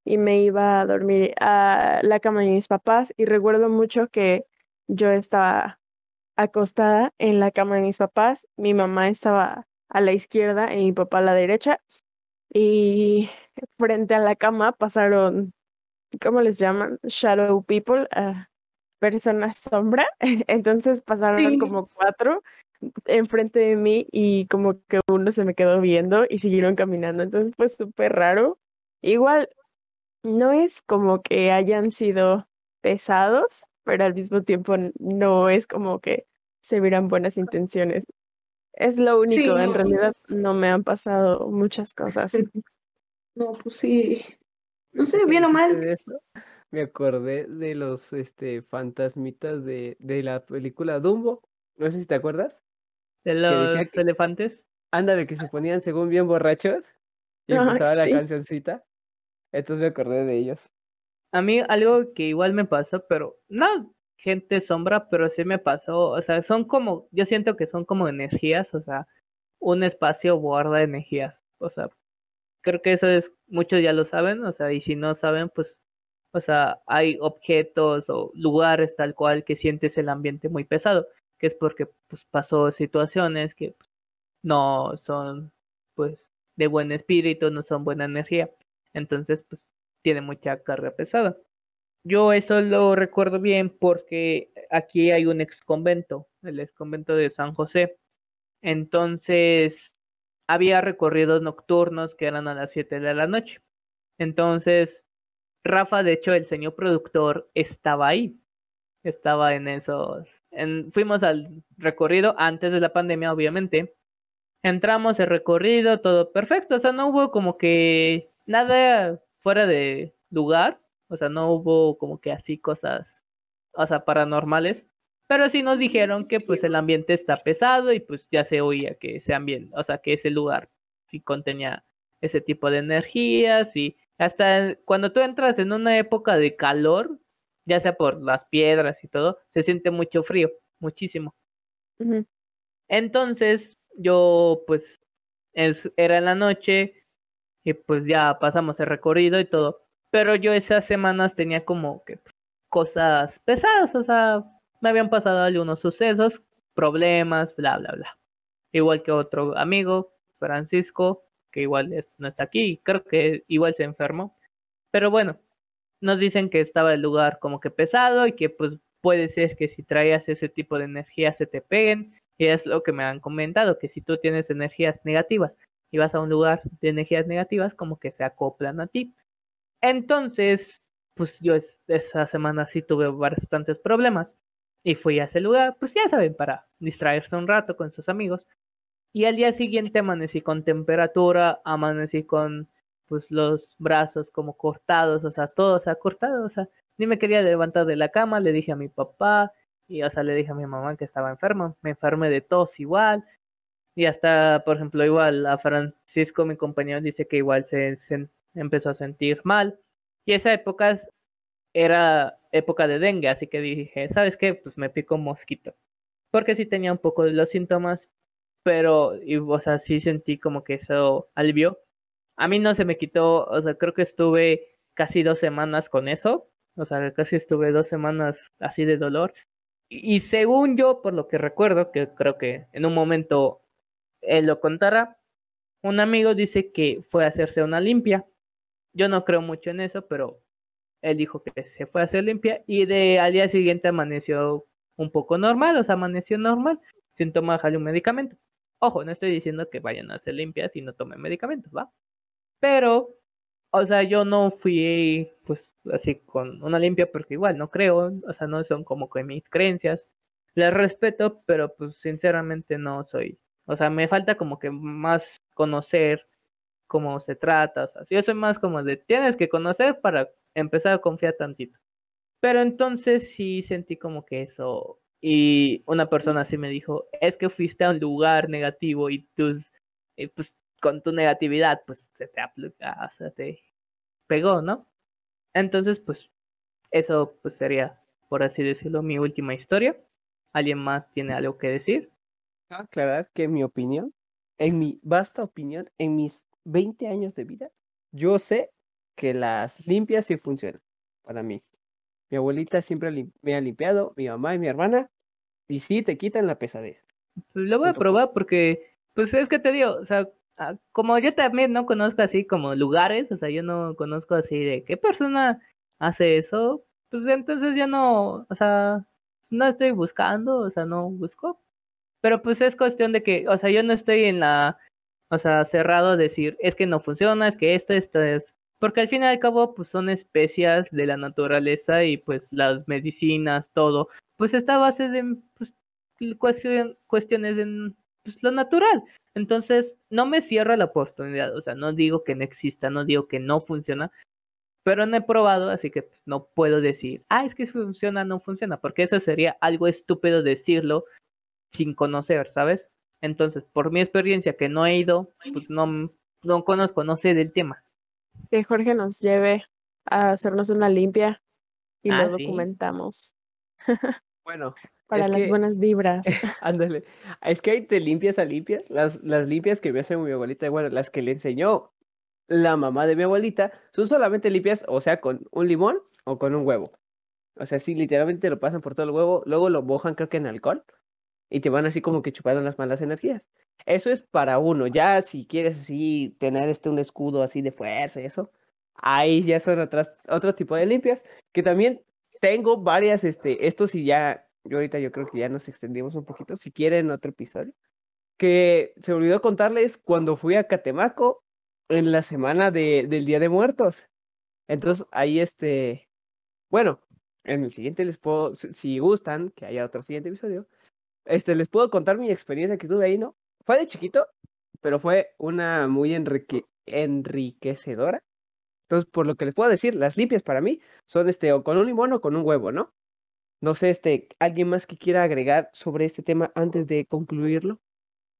y me iba a dormir a la cama de mis papás y recuerdo mucho que yo estaba acostada en la cama de mis papás, mi mamá estaba a la izquierda y mi papá a la derecha y frente a la cama pasaron, ¿cómo les llaman? Shadow people, uh, personas sombra, <laughs> entonces pasaron como cuatro enfrente de mí y como que uno se me quedó viendo y siguieron caminando, entonces fue súper raro. Igual no es como que hayan sido pesados, pero al mismo tiempo no es como que se vieran buenas intenciones. Es lo único, en realidad no me han pasado muchas cosas. <laughs> No, pues sí. No sé, bien o mal. Me acordé de los este fantasmitas de, de la película Dumbo. No sé si te acuerdas. ¿De los elefantes? Ándale, que se ponían según bien borrachos y <laughs> empezaba la cancioncita. Entonces me acordé de ellos. A mí algo que igual me pasó, pero no gente sombra, pero sí me pasó, o sea, son como, yo siento que son como energías, o sea, un espacio guarda energías, o sea, creo que eso es, muchos ya lo saben, o sea, y si no saben, pues, o sea, hay objetos o lugares tal cual que sientes el ambiente muy pesado, que es porque pues pasó situaciones que pues, no son pues de buen espíritu, no son buena energía. Entonces, pues tiene mucha carga pesada. Yo eso lo recuerdo bien porque aquí hay un ex convento, el ex convento de San José. Entonces, había recorridos nocturnos que eran a las 7 de la noche. Entonces, Rafa, de hecho, el señor productor, estaba ahí. Estaba en esos. En, fuimos al recorrido antes de la pandemia, obviamente. Entramos el recorrido, todo perfecto. O sea, no hubo como que nada fuera de lugar, o sea, no hubo como que así cosas, o sea, paranormales, pero sí nos dijeron que pues el ambiente está pesado y pues ya se oía que ese ambiente, o sea, que ese lugar sí contenía ese tipo de energías y hasta cuando tú entras en una época de calor, ya sea por las piedras y todo, se siente mucho frío, muchísimo. Entonces, yo pues es, era en la noche, y pues ya pasamos el recorrido y todo. Pero yo esas semanas tenía como que cosas pesadas, o sea, me habían pasado algunos sucesos, problemas, bla, bla, bla. Igual que otro amigo, Francisco, que igual no está aquí, creo que igual se enfermó. Pero bueno, nos dicen que estaba el lugar como que pesado y que pues puede ser que si traías ese tipo de energía se te peguen. Y es lo que me han comentado, que si tú tienes energías negativas y vas a un lugar de energías negativas, como que se acoplan a ti. Entonces, pues yo esa semana sí tuve bastantes problemas y fui a ese lugar, pues ya saben, para distraerse un rato con sus amigos. Y al día siguiente amanecí con temperatura, amanecí con pues los brazos como cortados, o sea, todo, o sea, cortado, o sea, ni me quería levantar de la cama, le dije a mi papá y, o sea, le dije a mi mamá que estaba enfermo, me enfermé de tos igual, y hasta, por ejemplo, igual a Francisco, mi compañero, dice que igual se, empezó a sentir mal. Y esa época era época de dengue, así que dije, ¿sabes qué? Pues me pico mosquito. Porque sí tenía un poco de los síntomas, pero, y, o sea, sí sentí como que eso alivió. A mí no se me quitó, o sea, creo que estuve casi dos semanas con eso. O sea, casi estuve dos semanas así de dolor. y según yo, por lo que recuerdo, que creo que en un momento él lo contará. Un amigo dice que fue a hacerse una limpia. Yo no creo mucho en eso, pero él dijo que se fue a hacer limpia y de al día siguiente amaneció un poco normal, o sea, amaneció normal, sin tomarle un medicamento. Ojo, no estoy diciendo que vayan a hacer limpias y no tomen medicamentos, ¿va? Pero, o sea, yo no fui, pues, así con una limpia porque igual no creo, o sea, no son como que mis creencias. Las respeto, pero pues sinceramente no soy, o sea, me falta como que más conocer cómo se trata, o sea, yo soy más como de tienes que conocer para empezar a confiar tantito. Pero entonces sí sentí como que eso y una persona así me dijo, es que fuiste a un lugar negativo y tus, eh, pues con tu negatividad, pues se te aplica, se te pegó, ¿no? Entonces, pues eso pues sería, por así decirlo, mi última historia. ¿Alguien más tiene algo que decir? Aclarar que mi opinión, en mi vasta opinión, en mis 20 años de vida, yo sé que las limpias sí funcionan para mí. Mi abuelita siempre me ha limpiado, mi mamá y mi hermana, y sí te quitan la pesadez. Pues lo voy a probar porque, pues es que te digo, o sea, ah, como yo también no conozco así como lugares, o sea, yo no conozco así de qué persona hace eso, pues entonces yo no, o sea, no estoy buscando, o sea, no busco. Pero pues es cuestión de que, o sea, yo no estoy en la, o sea, cerrado a decir, es que no funciona, es que esto, esto es porque al fin y al cabo pues son especias de la naturaleza y pues las medicinas, todo, pues está a base de pues, cuestiones de pues, lo natural. Entonces, no me cierra la oportunidad, o sea, no digo que no exista, no digo que no funciona, pero no he probado, así que pues, no puedo decir, ah, es que funciona, no funciona, porque eso sería algo estúpido decirlo sin conocer, ¿sabes? Entonces, por mi experiencia que no he ido, pues no, no conozco, no sé del tema que Jorge nos lleve a hacernos una limpia y ah, lo documentamos. <laughs> Bueno. Para las buenas vibras. <laughs> Ándale. Es que hay te limpias a limpias. Las, las limpias que me hace mi abuelita, bueno, las que le enseñó la mamá de mi abuelita, son solamente limpias, o sea, con un limón o con un huevo. O sea, sí, literalmente lo pasan por todo el huevo, luego lo mojan creo que en alcohol y te van así como que chupando las malas energías. Eso es para uno. Ya si quieres así tener este un escudo así de fuerza eso, ahí ya son otras, otro tipo de limpias. Que también tengo varias, este, esto sí ya, yo ahorita yo creo que ya nos extendimos un poquito, si quieren otro episodio. Que se olvidó contarles cuando fui a Catemaco en la semana de, del Día de Muertos. Entonces ahí este, bueno, en el siguiente les puedo, si gustan, que haya otro siguiente episodio, este, les puedo contar mi experiencia que tuve ahí, ¿no? Fue de chiquito, pero fue una muy enriquecedora. Entonces, por lo que les puedo decir, las limpias para mí son este, o con un limón o con un huevo, ¿no? No sé, este, ¿alguien más que quiera agregar sobre este tema antes de concluirlo?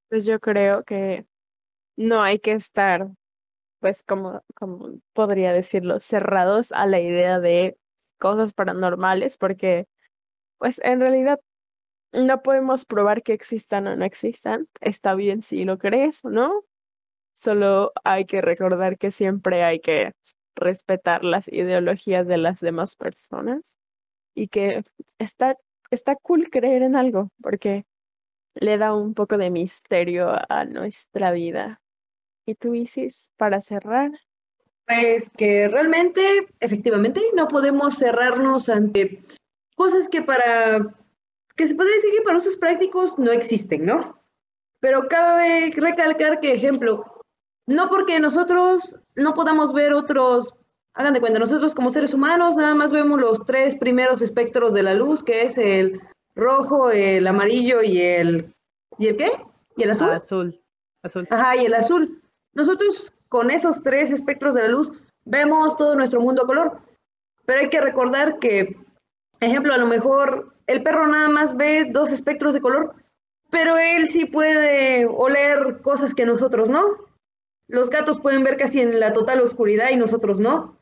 Pues yo creo que no hay que estar, pues, como, como podría decirlo, cerrados a la idea de cosas paranormales, porque, pues, en realidad no podemos probar que existan o no existan. Está bien si lo crees o no. Solo hay que recordar que siempre hay que respetar las ideologías de las demás personas y que está, está cool creer en algo porque le da un poco de misterio a nuestra vida. ¿Y tú, Isis, para cerrar? Pues que realmente, efectivamente, no podemos cerrarnos ante cosas que para que se podría decir que para usos prácticos no existen, ¿no? Pero cabe recalcar que, ejemplo, no porque nosotros no podamos ver otros, hagan de cuenta, nosotros como seres humanos nada más vemos los tres primeros espectros de la luz, que es el rojo, el amarillo y el... ¿Y el qué? ¿Y el azul? azul. azul. Ajá, y el azul. Nosotros con esos tres espectros de la luz vemos todo nuestro mundo a color. Pero hay que recordar que, ejemplo, a lo mejor el perro nada más ve dos espectros de color, pero él sí puede oler cosas que nosotros no. Los gatos pueden ver casi en la total oscuridad y nosotros no.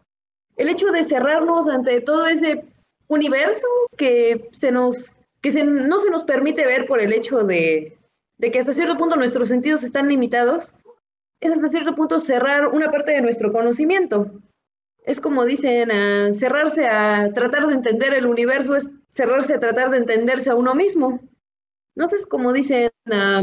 El hecho de cerrarnos ante todo ese universo que se nos que no se nos permite ver por el hecho de, de que hasta cierto punto nuestros sentidos están limitados, es hasta cierto punto cerrar una parte de nuestro conocimiento. Es como dicen, cerrarse a tratar de entender el universo es cerrarse a tratar de entenderse a uno mismo. No sé, es como dicen, a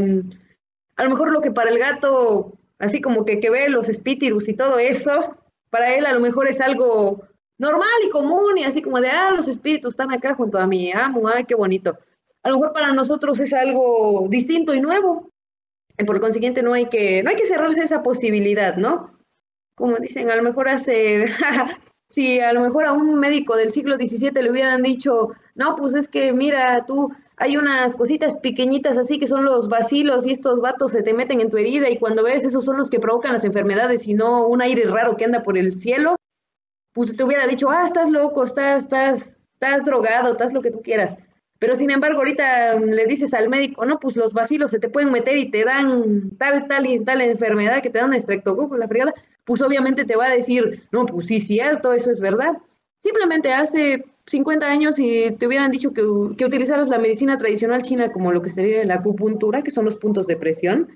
lo mejor lo que para el gato, así como que, que ve los espíritus y todo eso, para él a lo mejor es algo normal y común y así como de, ah, los espíritus están acá junto a mi amo, ay, qué bonito. A lo mejor para nosotros es algo distinto y nuevo. Y por consiguiente no hay que, no hay que cerrarse esa posibilidad, ¿no? Como dicen, a lo mejor hace, <laughs> si a lo mejor a un médico del siglo XVII le hubieran dicho, no, pues es que mira, tú hay unas cositas pequeñitas así que son los vacilos y estos vatos se te meten en tu herida y cuando ves esos son los que provocan las enfermedades y no un aire raro que anda por el cielo, pues te hubiera dicho, ah, estás loco, estás, estás, estás drogado, estás lo que tú quieras. Pero sin embargo, ahorita le dices al médico, no, pues los vacilos se te pueden meter y te dan tal, tal y tal enfermedad que te dan estreptococo, la fregada, pues obviamente te va a decir, no, pues sí, cierto, eso es verdad. Simplemente hace 50 años y te hubieran dicho que, que utilizaras la medicina tradicional china como lo que sería la acupuntura, que son los puntos de presión,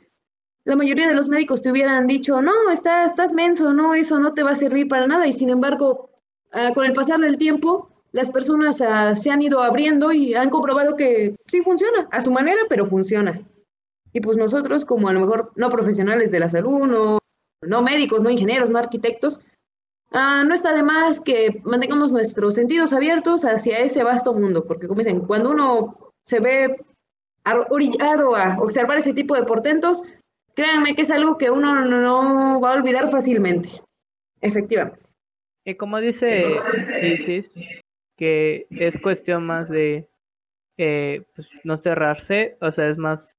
la mayoría de los médicos te hubieran dicho, no, estás, estás menso, no, eso no te va a servir para nada. Y sin embargo, ah, con el pasar del tiempo, las personas ah, se han ido abriendo y han comprobado que sí funciona, a su manera, pero funciona. Y pues nosotros, como a lo mejor no profesionales de la salud, no, no médicos, no ingenieros, no arquitectos, ah, no está de más que mantengamos nuestros sentidos abiertos hacia ese vasto mundo, porque como dicen, cuando uno se ve orillado a observar ese tipo de portentos, créanme que es algo que uno no va a olvidar fácilmente. Efectivamente. Y como dice Isis, que es cuestión más de eh, pues, no cerrarse, o sea, es más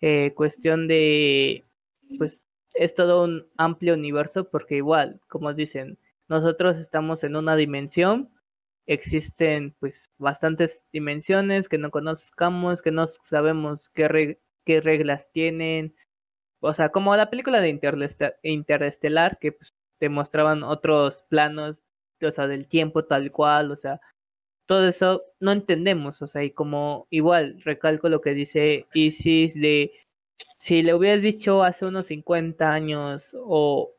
eh, cuestión de, pues, es todo un amplio universo, porque igual, como dicen, nosotros estamos en una dimensión, existen pues bastantes dimensiones que no conozcamos, que no sabemos qué, qué reglas tienen, o sea, como la película de Interestelar, que pues, te mostraban otros planos, o sea, del tiempo tal cual, o sea, todo eso no entendemos, o sea, y como igual recalco lo que dice Isis de si le hubieras dicho hace unos 50 años o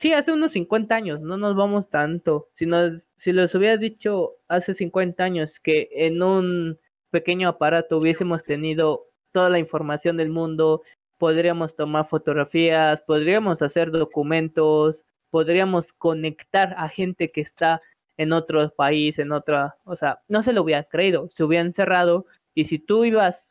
sí, hace unos 50 años, no nos vamos tanto, si nos si les hubieras dicho hace 50 años que en un pequeño aparato hubiésemos tenido toda la información del mundo, podríamos tomar fotografías, podríamos hacer documentos, podríamos conectar a gente que está en otro país, en otra, o sea, no se lo hubiera creído, se hubieran cerrado y si tú ibas,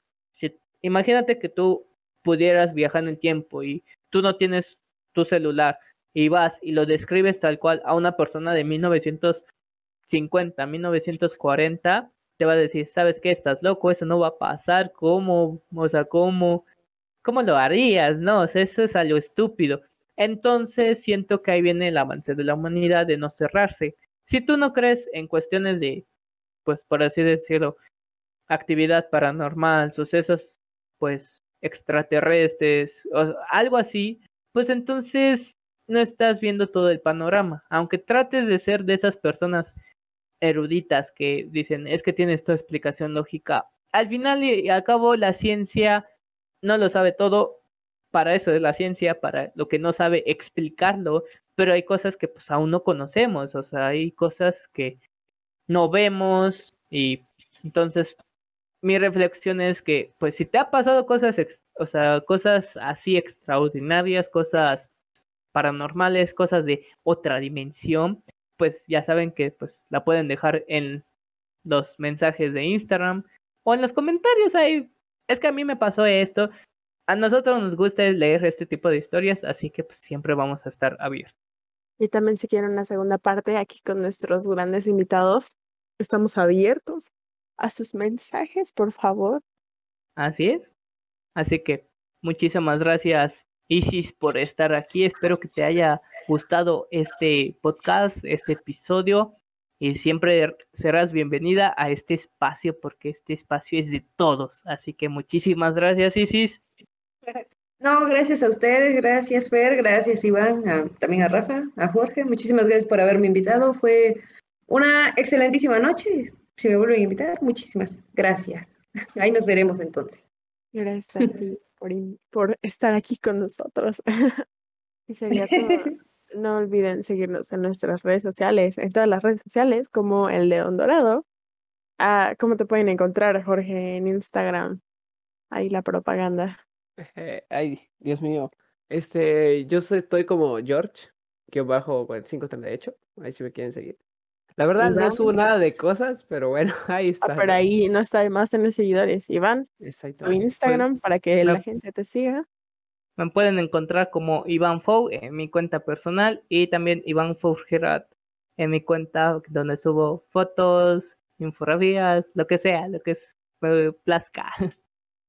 imagínate que tú pudieras viajar en el tiempo y tú no tienes tu celular y vas y lo describes tal cual a una persona de 1950, 1940, te va a decir, ¿sabes qué? Estás loco, eso no va a pasar, ¿cómo? O sea, ¿cómo? ¿Cómo lo harías? No, eso es algo estúpido. Entonces siento que ahí viene el avance de la humanidad de no cerrarse. Si tú no crees en cuestiones de, pues por así decirlo, actividad paranormal, sucesos, pues extraterrestres, o algo así, pues entonces no estás viendo todo el panorama. Aunque trates de ser de esas personas eruditas que dicen, es que tienes tu explicación lógica. Al final y al cabo, la ciencia no lo sabe todo, para eso es la ciencia, para lo que no sabe explicarlo, pero hay cosas que pues aún no conocemos, o sea, hay cosas que no vemos y entonces mi reflexión es que pues si te ha pasado cosas, o sea, cosas así extraordinarias, cosas paranormales, cosas de otra dimensión, pues ya saben que pues la pueden dejar en los mensajes de Instagram o en los comentarios ahí es que a mí me pasó esto. A nosotros nos gusta leer este tipo de historias, así que pues, siempre vamos a estar abiertos. Y también si quieren una segunda parte aquí con nuestros grandes invitados, estamos abiertos a sus mensajes, por favor. Así es. Así que muchísimas gracias Isis por estar aquí. Espero que te haya gustado este podcast, este episodio y siempre serás bienvenida a este espacio porque este espacio es de todos. Así que muchísimas gracias, Isis. <laughs> No, gracias a ustedes, gracias Fer, gracias Iván, también a Rafa, a Jorge. Muchísimas gracias por haberme invitado. Fue una excelentísima noche. Si me vuelven a invitar, muchísimas gracias. <laughs> Ahí nos veremos entonces. Gracias a ti <laughs> por, por estar aquí con nosotros. <laughs> y sería todo. no olviden seguirnos en nuestras redes sociales, en todas las redes sociales, como el León Dorado. Ah, ¿Cómo te pueden encontrar, Jorge, en Instagram? Ahí la propaganda. Eh, <laughs> ay, Dios mío. Este, yo estoy como George, que bajo 4538. Ahí si me quieren seguir. La verdad no subo nada de cosas, pero bueno, <laughs> ahí ah, está. pero ahí no está más en los seguidores. Iván, tu Instagram para que la gente te siga. Me pueden encontrar como Iván Fou en mi cuenta personal y también Iván Fou en mi cuenta donde subo fotos, infografías, lo que sea, lo que es me plazca. <laughs>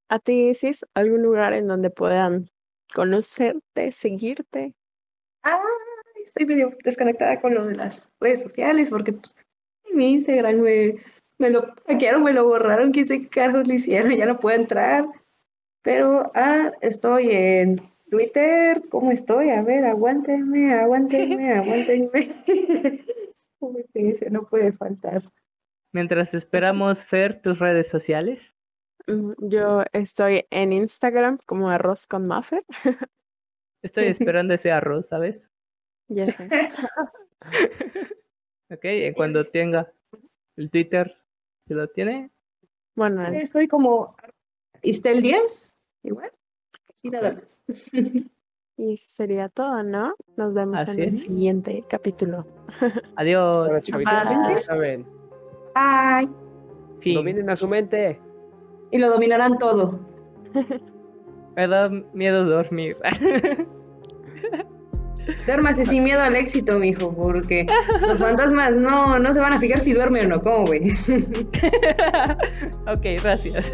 ¿A ti, Isis, algún lugar en donde puedan conocerte, seguirte? Ah, estoy medio desconectada con lo de las redes sociales porque pues, mi Instagram me, me lo hackearon, me lo borraron, quise cargos le hicieron, ya no puedo entrar. Pero ah, estoy en Twitter, ¿cómo estoy? A ver, aguántenme, aguántenme, <laughs> aguántenme. <laughs> no puede faltar. Mientras esperamos, Fer, tus redes sociales. Yo estoy en Instagram como arroz con Maffer. Estoy <laughs> esperando ese arroz, ¿sabes? Ya sé. <laughs> ok, cuando tenga el Twitter, ¿se lo tiene? Bueno, estoy como Istel 10, igual. Sí, nada más. Y sería todo, ¿no? Nos vemos en el siguiente capítulo. <laughs> Adiós. Bye. Bye. Dominen a su mente. Y lo dominarán todo. <laughs> Me da miedo dormir. <laughs> Duérmase sin miedo al éxito, mijo, porque los fantasmas no, no se van a fijar si duerme o no, ¿cómo, güey? <laughs> ok, gracias.